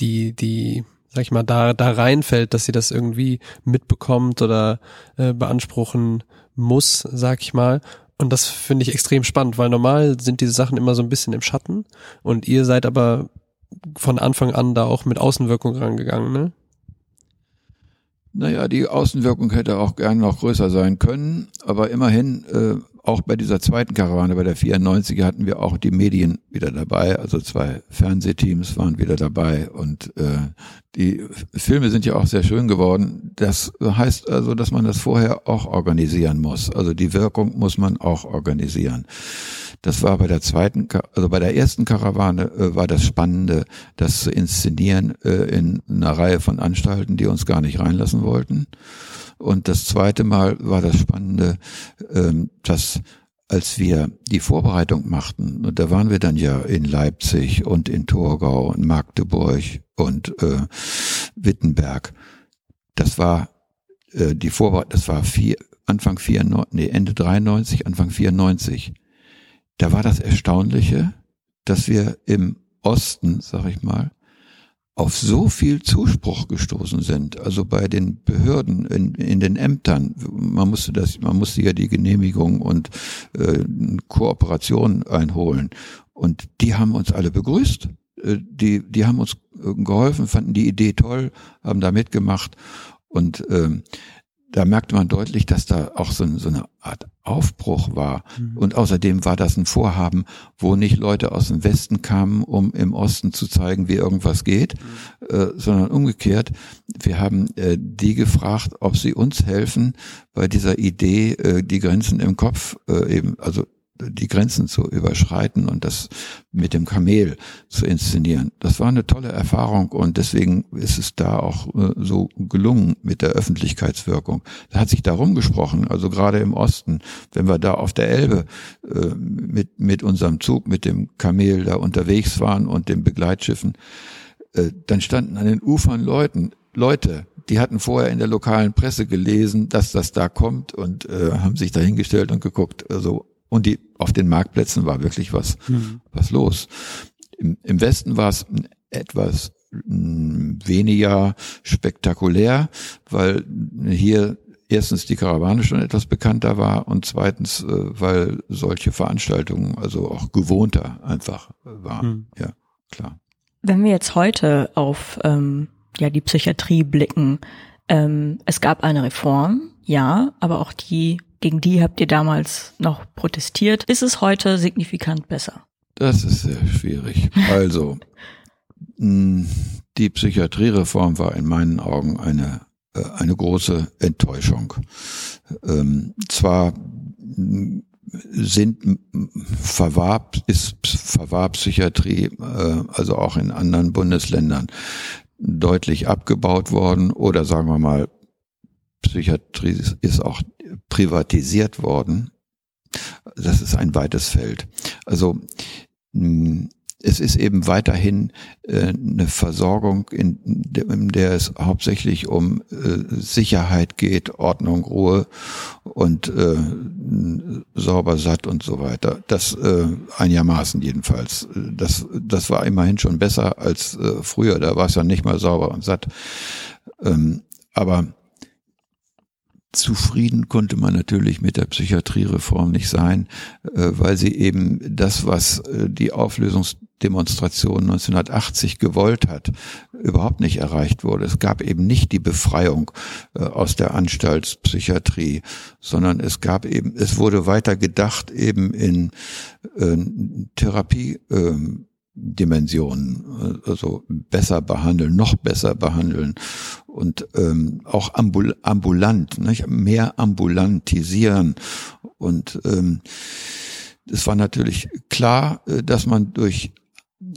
die, die, sag ich mal, da, da reinfällt, dass sie das irgendwie mitbekommt oder äh, beanspruchen muss, sag ich mal. Und das finde ich extrem spannend, weil normal sind diese Sachen immer so ein bisschen im Schatten und ihr seid aber von Anfang an da auch mit Außenwirkung rangegangen, ne? Naja, die Außenwirkung hätte auch gern noch größer sein können, aber immerhin äh, auch bei dieser zweiten Karawane, bei der 94er hatten wir auch die Medien wieder dabei, also zwei Fernsehteams waren wieder dabei und äh, die Filme sind ja auch sehr schön geworden. Das heißt also, dass man das vorher auch organisieren muss. Also die Wirkung muss man auch organisieren. Das war bei der zweiten, also bei der ersten Karawane äh, war das Spannende, das zu inszenieren äh, in einer Reihe von Anstalten, die uns gar nicht reinlassen wollten. Und das zweite Mal war das Spannende, ähm, dass als wir die Vorbereitung machten, und da waren wir dann ja in Leipzig und in Torgau und Magdeburg und äh, Wittenberg. Das war äh, die Vorbereitung, das war vier, Anfang 94, nee, Ende 93, Anfang 94. Da war das Erstaunliche, dass wir im Osten, sag ich mal, auf so viel Zuspruch gestoßen sind, also bei den Behörden, in, in den Ämtern, man musste das, man musste ja die Genehmigung und äh, Kooperation einholen. Und die haben uns alle begrüßt. Äh, die, die haben uns geholfen, fanden die Idee toll, haben da mitgemacht. Und ähm, da merkte man deutlich, dass da auch so, so eine Art Aufbruch war. Mhm. Und außerdem war das ein Vorhaben, wo nicht Leute aus dem Westen kamen, um im Osten zu zeigen, wie irgendwas geht, mhm. äh, sondern umgekehrt. Wir haben äh, die gefragt, ob sie uns helfen bei dieser Idee, äh, die Grenzen im Kopf äh, eben, also die Grenzen zu überschreiten und das mit dem Kamel zu inszenieren. Das war eine tolle Erfahrung und deswegen ist es da auch äh, so gelungen mit der Öffentlichkeitswirkung. Da hat sich darum gesprochen, also gerade im Osten, wenn wir da auf der Elbe äh, mit, mit unserem Zug, mit dem Kamel da unterwegs waren und den Begleitschiffen, äh, dann standen an den Ufern Leuten, Leute, die hatten vorher in der lokalen Presse gelesen, dass das da kommt und äh, haben sich da hingestellt und geguckt. Also und die, auf den Marktplätzen war wirklich was, mhm. was los. Im, Im Westen war es etwas hm, weniger spektakulär, weil hier erstens die Karawane schon etwas bekannter war und zweitens, äh, weil solche Veranstaltungen also auch gewohnter einfach waren. Mhm. Ja, klar. Wenn wir jetzt heute auf ähm, ja die Psychiatrie blicken, ähm, es gab eine Reform, ja, aber auch die gegen die habt ihr damals noch protestiert. Ist es heute signifikant besser? Das ist sehr schwierig. Also, die Psychiatriereform war in meinen Augen eine, äh, eine große Enttäuschung. Ähm, zwar sind verwarb ist verwarb Psychiatrie äh, also auch in anderen Bundesländern deutlich abgebaut worden oder sagen wir mal Psychiatrie ist auch privatisiert worden. Das ist ein weites Feld. Also hm, es ist eben weiterhin äh, eine Versorgung, in, der es hauptsächlich um äh, Sicherheit geht, Ordnung, Ruhe und äh, sauber satt und so weiter. Das einigermaßen jedenfalls. Das, das war immerhin schon besser als früher. Da war es ja nicht mal sauber und satt. Ähm, aber Zufrieden konnte man natürlich mit der Psychiatriereform nicht sein, äh, weil sie eben das, was äh, die Auflösungsdemonstration 1980 gewollt hat, überhaupt nicht erreicht wurde. Es gab eben nicht die Befreiung äh, aus der Anstaltspsychiatrie, sondern es gab eben, es wurde weiter gedacht eben in Therapie. Dimensionen, also besser behandeln, noch besser behandeln und ähm, auch ambul ambulant, nicht? mehr ambulantisieren. Und ähm, es war natürlich klar, äh, dass man durch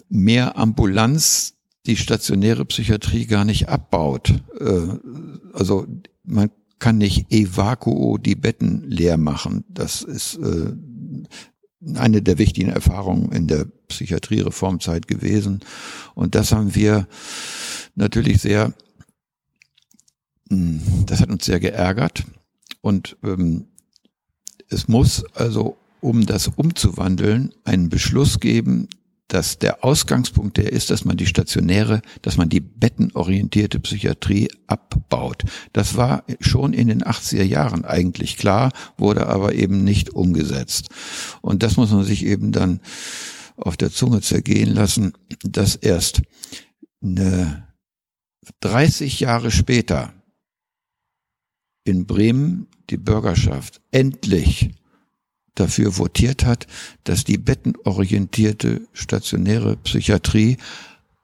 mehr Ambulanz die stationäre Psychiatrie gar nicht abbaut. Äh, also man kann nicht evakuo die Betten leer machen. Das ist äh, eine der wichtigen Erfahrungen in der Psychiatriereformzeit gewesen. Und das haben wir natürlich sehr, hm, das hat uns sehr geärgert. Und ähm, es muss also, um das umzuwandeln, einen Beschluss geben, dass der Ausgangspunkt der ist, dass man die stationäre, dass man die bettenorientierte Psychiatrie abbaut. Das war schon in den 80er Jahren eigentlich klar, wurde aber eben nicht umgesetzt. Und das muss man sich eben dann auf der Zunge zergehen lassen, dass erst eine 30 Jahre später in Bremen die Bürgerschaft endlich dafür votiert hat, dass die bettenorientierte stationäre Psychiatrie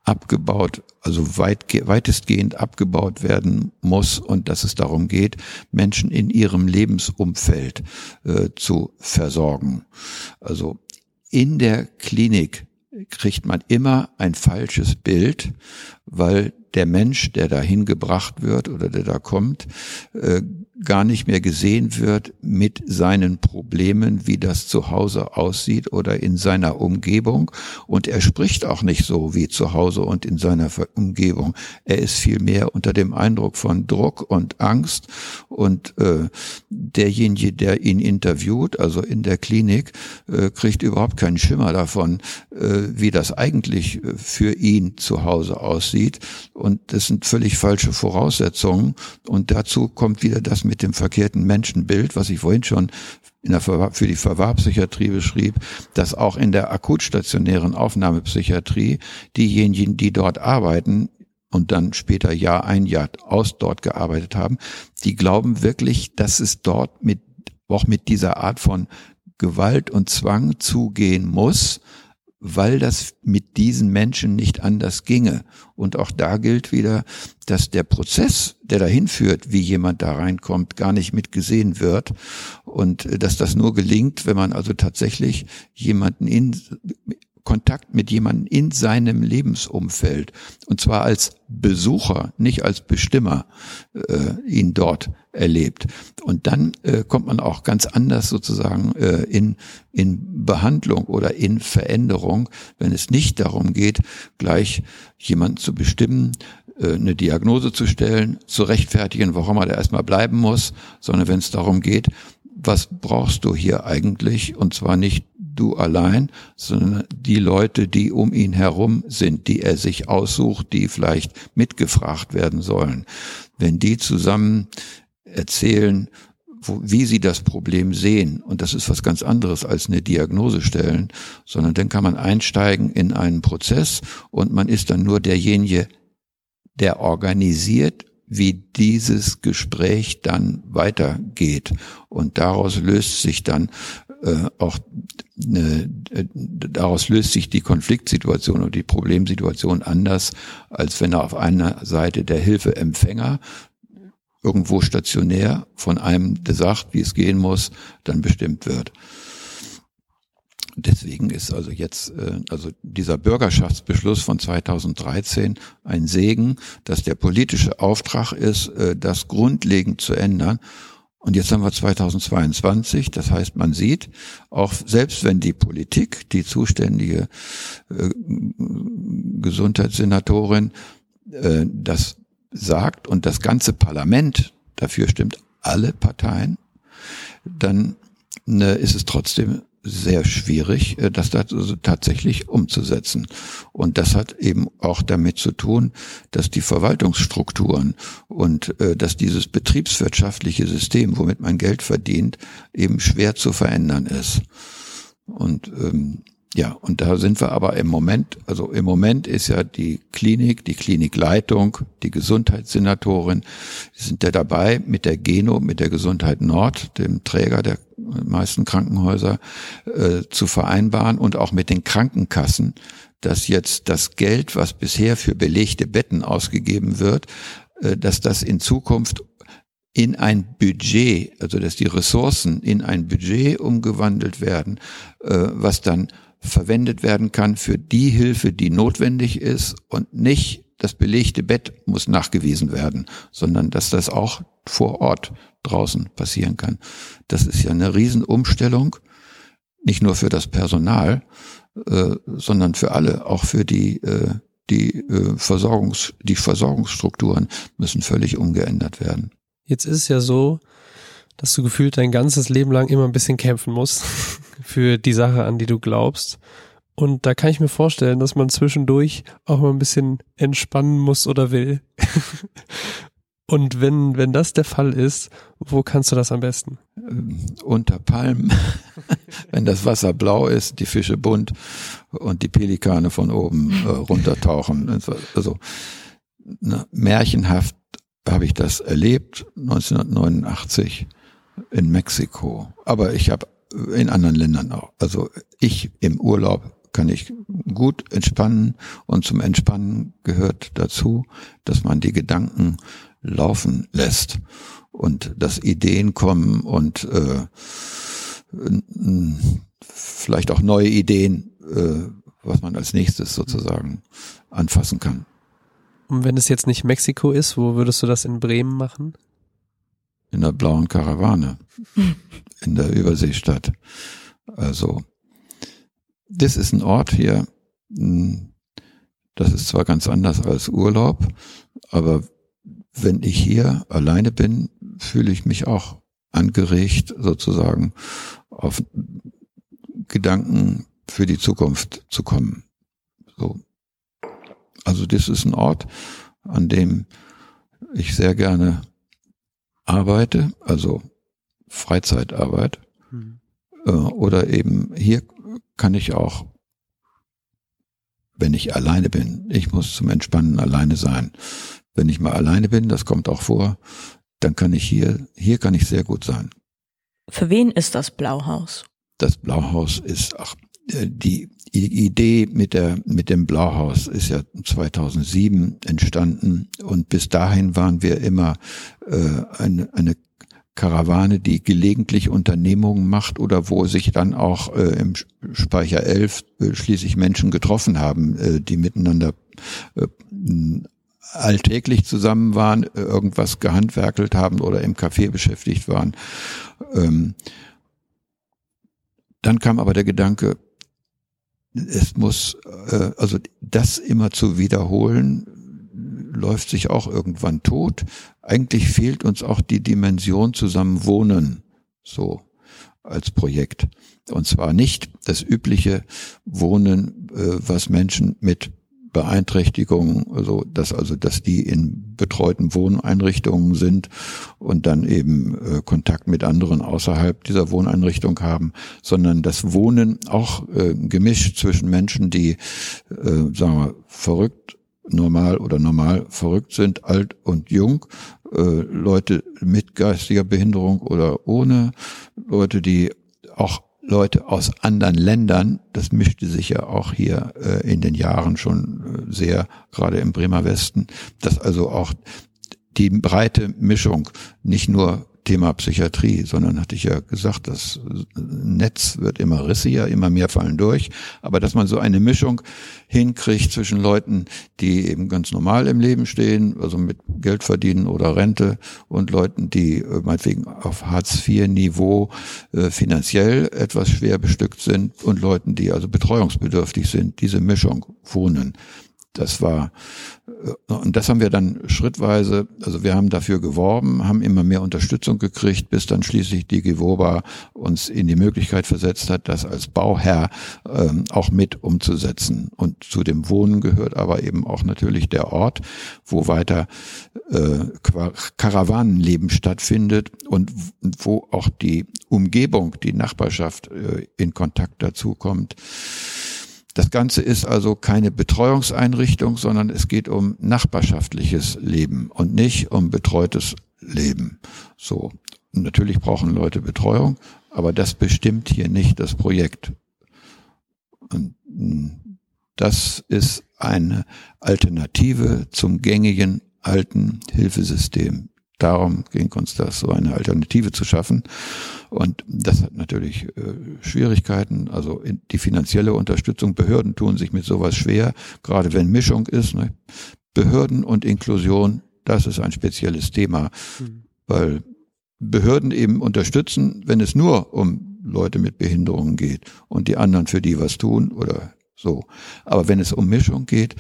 abgebaut, also weit, weitestgehend abgebaut werden muss und dass es darum geht, Menschen in ihrem Lebensumfeld äh, zu versorgen. Also in der Klinik kriegt man immer ein falsches Bild, weil der Mensch, der dahin gebracht wird oder der da kommt, äh, gar nicht mehr gesehen wird mit seinen Problemen, wie das zu Hause aussieht oder in seiner Umgebung. Und er spricht auch nicht so wie zu Hause und in seiner Umgebung. Er ist vielmehr unter dem Eindruck von Druck und Angst. Und äh, derjenige, der ihn interviewt, also in der Klinik, äh, kriegt überhaupt keinen Schimmer davon, äh, wie das eigentlich äh, für ihn zu Hause aussieht. Und das sind völlig falsche Voraussetzungen. Und dazu kommt wieder das mit dem verkehrten Menschenbild, was ich vorhin schon für die Verwahrpsychiatrie beschrieb, dass auch in der akutstationären Aufnahmepsychiatrie diejenigen, die dort arbeiten, und dann später Jahr ein Jahr aus dort gearbeitet haben, die glauben wirklich, dass es dort mit, auch mit dieser Art von Gewalt und Zwang zugehen muss, weil das mit diesen Menschen nicht anders ginge. Und auch da gilt wieder, dass der Prozess, der dahin führt, wie jemand da reinkommt, gar nicht mitgesehen wird und äh, dass das nur gelingt, wenn man also tatsächlich jemanden in Kontakt mit jemandem in seinem Lebensumfeld und zwar als Besucher, nicht als Bestimmer, äh, ihn dort erlebt. Und dann äh, kommt man auch ganz anders sozusagen äh, in, in Behandlung oder in Veränderung, wenn es nicht darum geht, gleich jemanden zu bestimmen, äh, eine Diagnose zu stellen, zu rechtfertigen, warum er da erstmal bleiben muss, sondern wenn es darum geht, was brauchst du hier eigentlich? Und zwar nicht du allein, sondern die Leute, die um ihn herum sind, die er sich aussucht, die vielleicht mitgefragt werden sollen. Wenn die zusammen erzählen, wo, wie sie das Problem sehen, und das ist was ganz anderes als eine Diagnose stellen, sondern dann kann man einsteigen in einen Prozess und man ist dann nur derjenige, der organisiert, wie dieses Gespräch dann weitergeht. Und daraus löst sich dann äh, auch äh, daraus löst sich die Konfliktsituation oder die Problemsituation anders, als wenn auf einer Seite der Hilfeempfänger irgendwo stationär von einem, der sagt, wie es gehen muss, dann bestimmt wird. Deswegen ist also jetzt äh, also dieser Bürgerschaftsbeschluss von 2013 ein Segen, dass der politische Auftrag ist, äh, das grundlegend zu ändern Und jetzt haben wir 2022, das heißt, man sieht, auch selbst wenn die Politik, die zuständige äh, Gesundheitssenatorin äh, das sagt und das ganze Parlament dafür stimmt, alle Parteien, dann ne, ist es trotzdem sehr schwierig, äh, das tatsächlich umzusetzen. Und das hat eben auch damit zu tun, dass die Verwaltungsstrukturen und äh, dass dieses betriebswirtschaftliche System, womit man Geld verdient, eben schwer zu verändern ist. Und ähm, ja, und da sind wir aber im Moment, also im Moment ist ja die Klinik, die Klinikleitung, die Gesundheitssenatorin, die sind ja dabei mit der Geno, mit der Gesundheit Nord, dem Träger der meisten Krankenhäuser, äh, zu vereinbaren und auch mit den Krankenkassen, dass jetzt das Geld, was bisher für belegte Betten ausgegeben wird, äh, dass das in Zukunft in ein Budget, also dass die Ressourcen in ein Budget umgewandelt werden, äh, was dann verwendet werden kann für die Hilfe, die notwendig ist und nicht das belegte Bett muss nachgewiesen werden, sondern dass das auch vor Ort draußen passieren kann. Das ist ja eine Riesenumstellung, nicht nur für das Personal, äh, sondern für alle, auch für die äh, die äh, Versorgungs die Versorgungsstrukturen müssen völlig umgeändert werden. Jetzt ist es ja so, dass du gefühlt dein ganzes Leben lang immer ein bisschen kämpfen musst für die Sache, an die du glaubst. Und da kann ich mir vorstellen, dass man zwischendurch auch mal ein bisschen entspannen muss oder will. Und wenn, wenn das der Fall ist, wo kannst du das am besten? Ähm, unter Palmen, wenn das Wasser blau ist, die Fische bunt und die Pelikane von oben äh, runtertauchen. Also na, märchenhaft habe ich das erlebt, 1989 in Mexiko. Aber ich habe in anderen Ländern auch. Also ich im Urlaub kann ich gut entspannen und zum Entspannen gehört dazu, dass man die Gedanken laufen lässt und dass Ideen kommen und äh, vielleicht auch neue Ideen, äh, was man als nächstes sozusagen anfassen kann. Und wenn es jetzt nicht Mexiko ist, wo würdest du das in Bremen machen? In der blauen Karawane in der Überseestadt. Also, das ist ein Ort hier, hm, das ist zwar ganz anders als Urlaub, aber wenn ich hier alleine bin, fühle ich mich auch angeregt, sozusagen auf Gedanken für die Zukunft zu kommen. So. Also das ist ein Ort, an dem ich sehr gerne arbeite, also Freizeitarbeit, mhm. äh, oder eben hier kann ich auch, wenn ich alleine bin, ich muss zum Entspannen alleine sein. Wenn ich mal alleine bin, das kommt auch vor, dann kann ich hier, hier kann ich sehr gut sein. Für wen ist das Blauhaus? Das Blauhaus ist, ach, die Idee mit der, mit dem Blauhaus ist ja 2007 entstanden und bis dahin waren wir immer äh, eine, eine Karawane, die gelegentlich Unternehmungen macht oder wo sich dann auch äh, im Speicher 11 äh, schließlich Menschen getroffen haben, äh, die miteinander äh, alltäglich zusammen waren, äh, irgendwas gehandwerkelt haben oder im Café beschäftigt waren. Ähm, dann kam aber der Gedanke, es muss, äh, also das immer zu wiederholen, läuft sich auch irgendwann tot. Eigentlich fehlt uns auch die Dimension zusammen wohnen, so als Projekt. Und zwar nicht das übliche Wohnen, äh, was Menschen mit Beeinträchtigungen, also dass also dass die in betreuten Wohneinrichtungen sind und dann eben äh, Kontakt mit anderen außerhalb dieser Wohneinrichtung haben, sondern das Wohnen auch äh, gemischt zwischen Menschen, die äh, sagen wir verrückt normal oder normal verrückt sind, alt und jung, äh, Leute mit geistiger Behinderung oder ohne, Leute, die auch Leute aus anderen Ländern, das mischte sich ja auch hier äh, in den Jahren schon äh, sehr, gerade im Bremer Westen, dass also auch die breite Mischung, nicht nur Thema Psychiatrie, sondern hatte ich ja gesagt, das Netz wird immer rissiger, immer mehr fallen durch, aber dass man so eine Mischung hinkriegt zwischen Leuten, die eben ganz normal im Leben stehen, also mit Geld verdienen oder Rente und Leuten, die äh, meinetwegen auf Hartz-IV-Niveau äh, finanziell etwas schwer bestückt sind und Leuten, die also betreuungsbedürftig sind, diese Mischung wohnen. Das war, äh, und das haben wir dann schrittweise, also wir haben dafür geworben, haben immer mehr Unterstützung gekriegt, bis dann schließlich die Gewoba uns in die Möglichkeit versetzt hat, das als Bauherr ähm, auch mit umzusetzen. Und zu dem Wohnen gehört aber eben auch natürlich der Ort, wo weiter äh, Karawanenleben stattfindet und wo auch die Umgebung, die Nachbarschaft äh, in Kontakt dazu kommt. Das Ganze ist also keine Betreuungseinrichtung, sondern es geht um nachbarschaftliches Leben und nicht um betreutes Leben. So. Natürlich brauchen Leute Betreuung, aber das bestimmt hier nicht das Projekt. Und hm, das ist eine Alternative zum gängigen alten Hilfesystem darum ging uns das, so eine Alternative zu schaffen. Und das hat natürlich äh, Schwierigkeiten. Also die finanzielle Unterstützung, Behörden tun sich mit sowas schwer, gerade wenn Mischung ist. Ne? Behörden und Inklusion, das ist ein spezielles Thema, mhm. weil Behörden eben unterstützen, wenn es nur um Leute mit Behinderungen geht und die anderen für die was tun oder so. Aber wenn es um Mischung geht,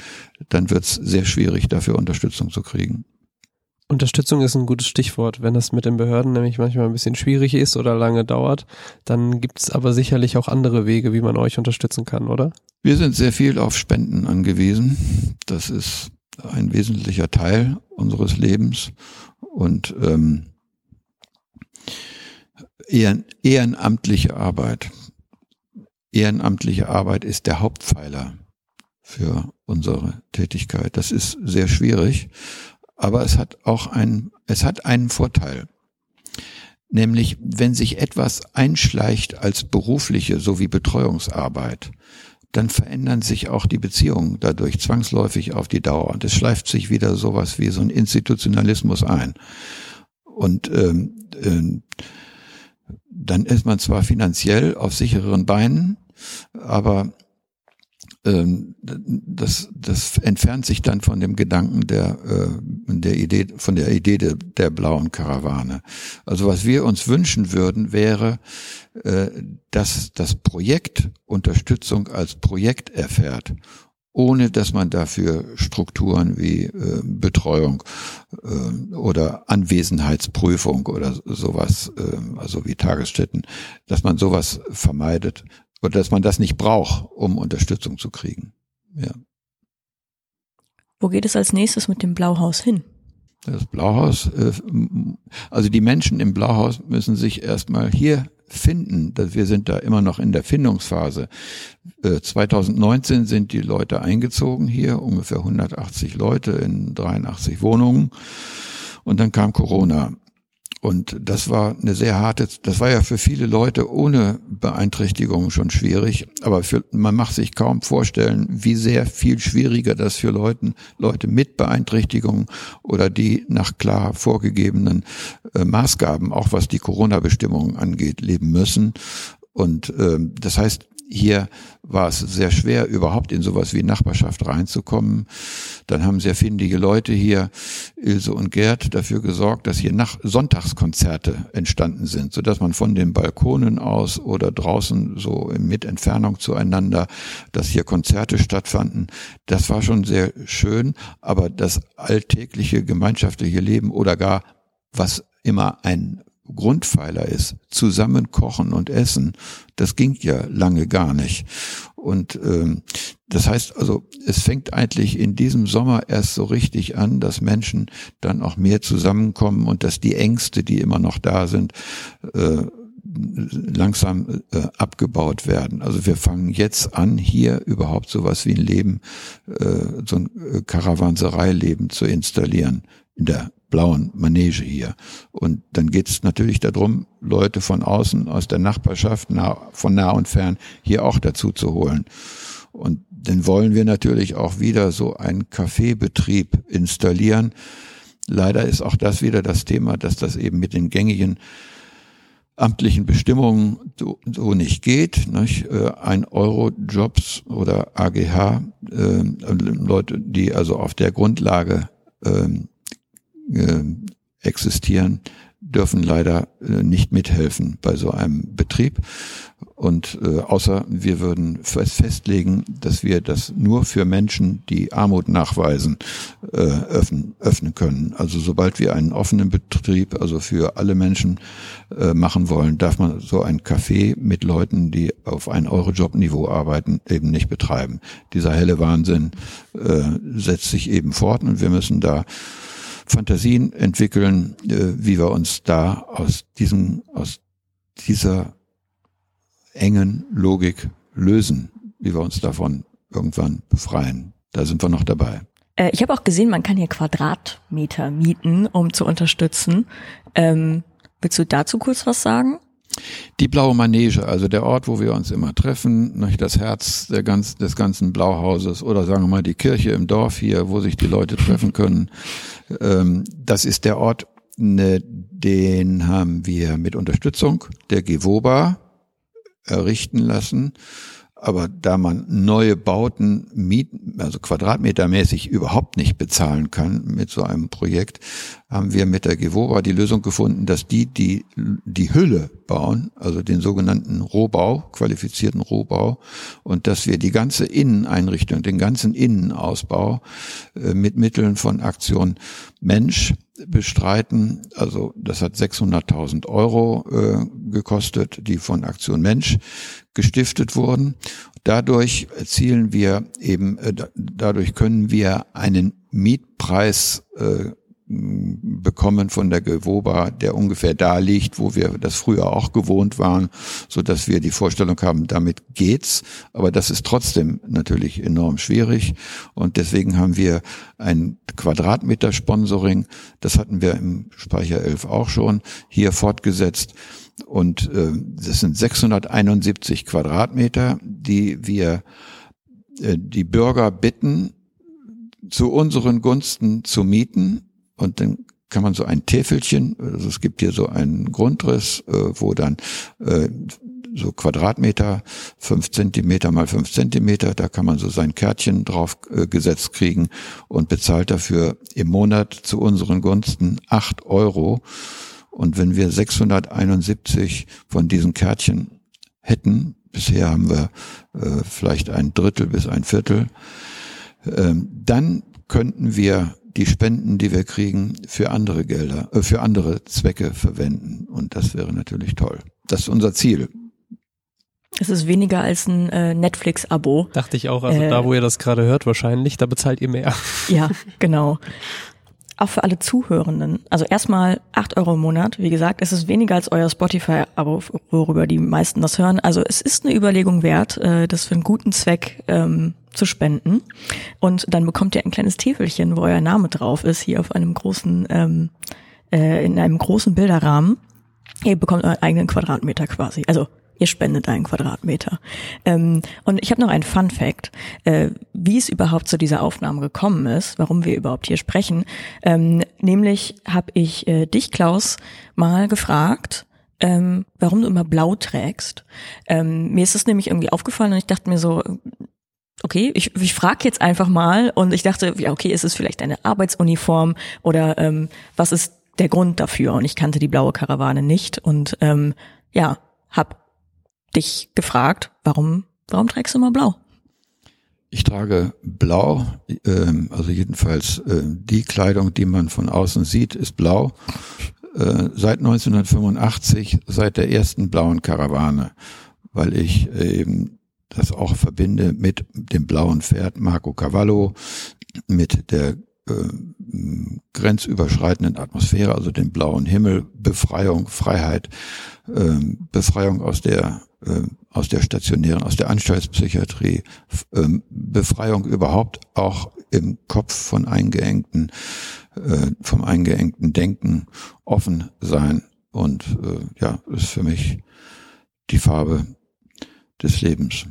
dann wird es sehr schwierig, dafür Unterstützung zu kriegen. Unterstützung ist ein gutes Stichwort. Wenn das mit den Behörden nämlich manchmal ein bisschen schwierig ist oder lange dauert, dann gibt es aber sicherlich auch andere Wege, wie man euch unterstützen kann, oder? Wir sind sehr viel auf Spenden angewiesen. Das ist ein wesentlicher Teil unseres Lebens und ähm, ehren, ehrenamtliche Arbeit. Ehrenamtliche Arbeit ist der Hauptpfeiler für unsere Tätigkeit. Das ist sehr schwierig aber es hat auch einen, es hat einen Vorteil. Nämlich, wenn sich etwas einschleicht als berufliche sowie Betreuungsarbeit, dann verändern sich auch die Beziehungen dadurch zwangsläufig auf die Dauer. Und es schleift sich wieder sowas wie so ein Institutionalismus ein. Und ähm, äh, dann ist man zwar finanziell auf sicheren Beinen, aber ähm, das, das entfernt sich dann von dem Gedanken der, äh, der Idee, von der Idee der, der blauen Karawane. Also was wir uns wünschen würden, wäre, äh, dass das Projekt Unterstützung als Projekt erfährt ohne dass man dafür Strukturen wie äh, Betreuung äh, oder Anwesenheitsprüfung oder sowas, äh, also wie Tagesstätten, dass man sowas vermeidet, oder dass man das nicht braucht, um Unterstützung zu kriegen. Ja. Wo geht es als nächstes mit dem Blauhaus hin? Das Blauhaus, äh, also die Menschen im Blauhaus müssen sich erstmal hier finden. Wir sind da immer noch in der Findungsphase. 2019 äh, sind die Leute eingezogen hier, ungefähr 180 Leute in 83 Wohnungen. Und dann kam Corona. Und das war eine sehr harte, das war ja für viele Leute ohne Beeinträchtigung schon schwierig, aber für, man macht sich kaum vorstellen, wie sehr viel schwieriger das für Leuten, Leute mit Beeinträchtigungen oder die nach klar vorgegebenen äh, Maßgaben, auch was die Corona-Bestimmungen angeht, leben müssen. Und äh, das heißt, hier war es sehr schwer, überhaupt in sowas wie Nachbarschaft reinzukommen. Dann haben sehr findige Leute hier, Ilse und Gerd, dafür gesorgt, dass hier Nach Sonntagskonzerte entstanden sind, so dass man von den Balkonen aus oder draußen so mit Entfernung zueinander, dass hier Konzerte stattfanden. Das war schon sehr schön, aber das alltägliche gemeinschaftliche Leben oder gar was immer ein Grundpfeiler ist, zusammen kochen und essen, das ging ja lange gar nicht. Und ähm, das heißt also, es fängt eigentlich in diesem Sommer erst so richtig an, dass Menschen dann auch mehr zusammenkommen und dass die Ängste, die immer noch da sind, äh, langsam äh, abgebaut werden. Also wir fangen jetzt an, hier überhaupt sowas wie ein Leben, äh, so ein äh, Karawansereileben zu installieren in der blauen Manege hier. Und dann geht es natürlich darum, Leute von außen, aus der Nachbarschaft, nah, von nah und fern, hier auch dazu zu holen. Und dann wollen wir natürlich auch wieder so einen Kaffeebetrieb installieren, leider ist auch das wieder das Thema, dass das eben mit den gängigen amtlichen Bestimmungen so, so nicht geht. Nicht? Äh, ein Euro Jobs oder AGH, äh, Leute, die also auf der Grundlage ähm, äh, existieren, dürfen leider äh, nicht mithelfen bei so einem Betrieb. Und äh, außer wir würden festlegen, dass wir das nur für Menschen, die Armut nachweisen, äh, öffnen, öffnen können. Also sobald wir einen offenen Betrieb, also für alle Menschen äh, machen wollen, darf man so ein Café mit Leuten, die auf ein Euro-Job-Niveau arbeiten, eben nicht betreiben. Dieser helle Wahnsinn äh, setzt sich eben fort und wir müssen da Fantasien entwickeln, äh, wie wir uns da aus diesem, aus dieser engen Logik lösen, wie wir uns davon irgendwann befreien. Da sind wir noch dabei. Äh, ich habe auch gesehen, man kann hier Quadratmeter mieten, um zu unterstützen. Ähm, willst du dazu kurz was sagen? Die blaue Manege, also der Ort, wo wir uns immer treffen, das Herz ganz, des ganzen Blauhauses oder sagen wir mal die Kirche im Dorf hier, wo sich die Leute treffen können. Ähm, das ist der Ort, ne, den haben wir mit Unterstützung der Gewoba errichten lassen aber da man neue Bauten mieten, also quadratmetermäßig überhaupt nicht bezahlen kann mit so einem Projekt, haben wir mit der Gewoba die Lösung gefunden, dass die, die die Hülle bauen, also den sogenannten Rohbau, qualifizierten Rohbau, und dass wir die ganze Inneneinrichtung, den ganzen Innenausbau äh, mit Mitteln von Aktion Mensch bestreiten. Also das hat 600.000 Euro äh, gekostet, die von Aktion Mensch gestiftet wurden. Dadurch erzielen wir eben, äh, dadurch können wir einen Mietpreis äh, bekommen von der Gewoba, der ungefähr da liegt, wo wir das früher auch gewohnt waren, so dass wir die Vorstellung haben, damit geht's. Aber das ist trotzdem natürlich enorm schwierig. Und deswegen haben wir ein Quadratmeter Sponsoring. Das hatten wir im Speicher 11 auch schon hier fortgesetzt. Und äh, das sind 671 Quadratmeter, die wir äh, die Bürger bitten, zu unseren Gunsten zu mieten und dann kann man so ein Täfelchen, also es gibt hier so einen Grundriss, äh, wo dann äh, so Quadratmeter, fünf Zentimeter mal fünf Zentimeter, da kann man so sein Kärtchen drauf äh, gesetzt kriegen und bezahlt dafür im Monat zu unseren Gunsten acht Euro. Und wenn wir 671 von diesen Kärtchen hätten, bisher haben wir äh, vielleicht ein Drittel bis ein Viertel, äh, dann könnten wir die Spenden, die wir kriegen, für andere Gelder, äh, für andere Zwecke verwenden. Und das wäre natürlich toll. Das ist unser Ziel. Es ist weniger als ein äh, Netflix-Abo. Dachte ich auch, also äh, da, wo ihr das gerade hört, wahrscheinlich, da bezahlt ihr mehr. Ja, genau. Auch für alle Zuhörenden. Also erstmal acht Euro im Monat. Wie gesagt, es ist weniger als euer Spotify-Abo, worüber die meisten das hören. Also es ist eine Überlegung wert, äh, das für einen guten Zweck ähm, zu spenden. Und dann bekommt ihr ein kleines Täfelchen, wo euer Name drauf ist, hier auf einem großen, ähm, äh, in einem großen Bilderrahmen. Ihr bekommt euren eigenen Quadratmeter quasi. Also ihr spendet einen Quadratmeter. Ähm, und ich habe noch einen Fun Fact, äh, wie es überhaupt zu dieser Aufnahme gekommen ist, warum wir überhaupt hier sprechen. Ähm, nämlich habe ich äh, dich, Klaus, mal gefragt, ähm, warum du immer blau trägst. Ähm, mir ist es nämlich irgendwie aufgefallen und ich dachte mir so, okay, ich, ich frage jetzt einfach mal und ich dachte, ja, okay, ist es vielleicht eine Arbeitsuniform oder ähm, was ist der Grund dafür? Und ich kannte die blaue Karawane nicht und ähm, ja, hab dich gefragt, warum, warum trägst du immer blau? Ich trage blau, ähm, also jedenfalls äh, die Kleidung, die man von außen sieht, ist blau. Äh, seit 1985, seit der ersten blauen Karawane, weil ich äh, eben das auch verbinde mit dem blauen Pferd Marco Cavallo, mit der äh, grenzüberschreitenden Atmosphäre, also dem blauen Himmel, Befreiung, Freiheit, äh, Befreiung aus der äh, aus der stationären, aus der Anstaltspsychiatrie, äh, Befreiung überhaupt auch im Kopf von eingeengten, äh, vom eingeengten Denken offen sein und äh, ja, ist für mich die Farbe des Lebens.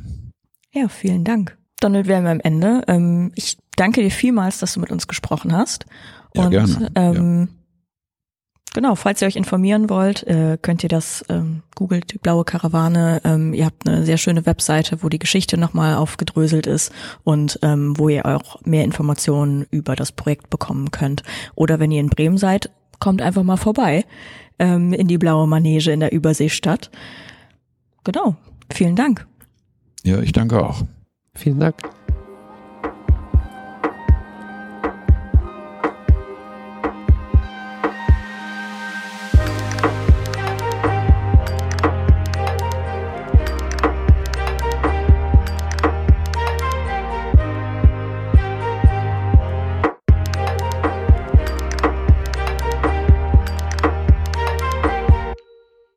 Ja, vielen Dank. Donald, wären wir am Ende. Ähm, ich danke dir vielmals, dass du mit uns gesprochen hast. Ja, Und gerne. Ähm, genau, falls ihr euch informieren wollt, äh, könnt ihr das ähm, googelt die blaue Karawane. Ähm, ihr habt eine sehr schöne Webseite, wo die Geschichte nochmal aufgedröselt ist und ähm, wo ihr auch mehr Informationen über das Projekt bekommen könnt. Oder wenn ihr in Bremen seid, kommt einfach mal vorbei ähm, in die blaue Manege in der Überseestadt. Genau. Vielen Dank. Ja, ich danke auch. Vielen Dank.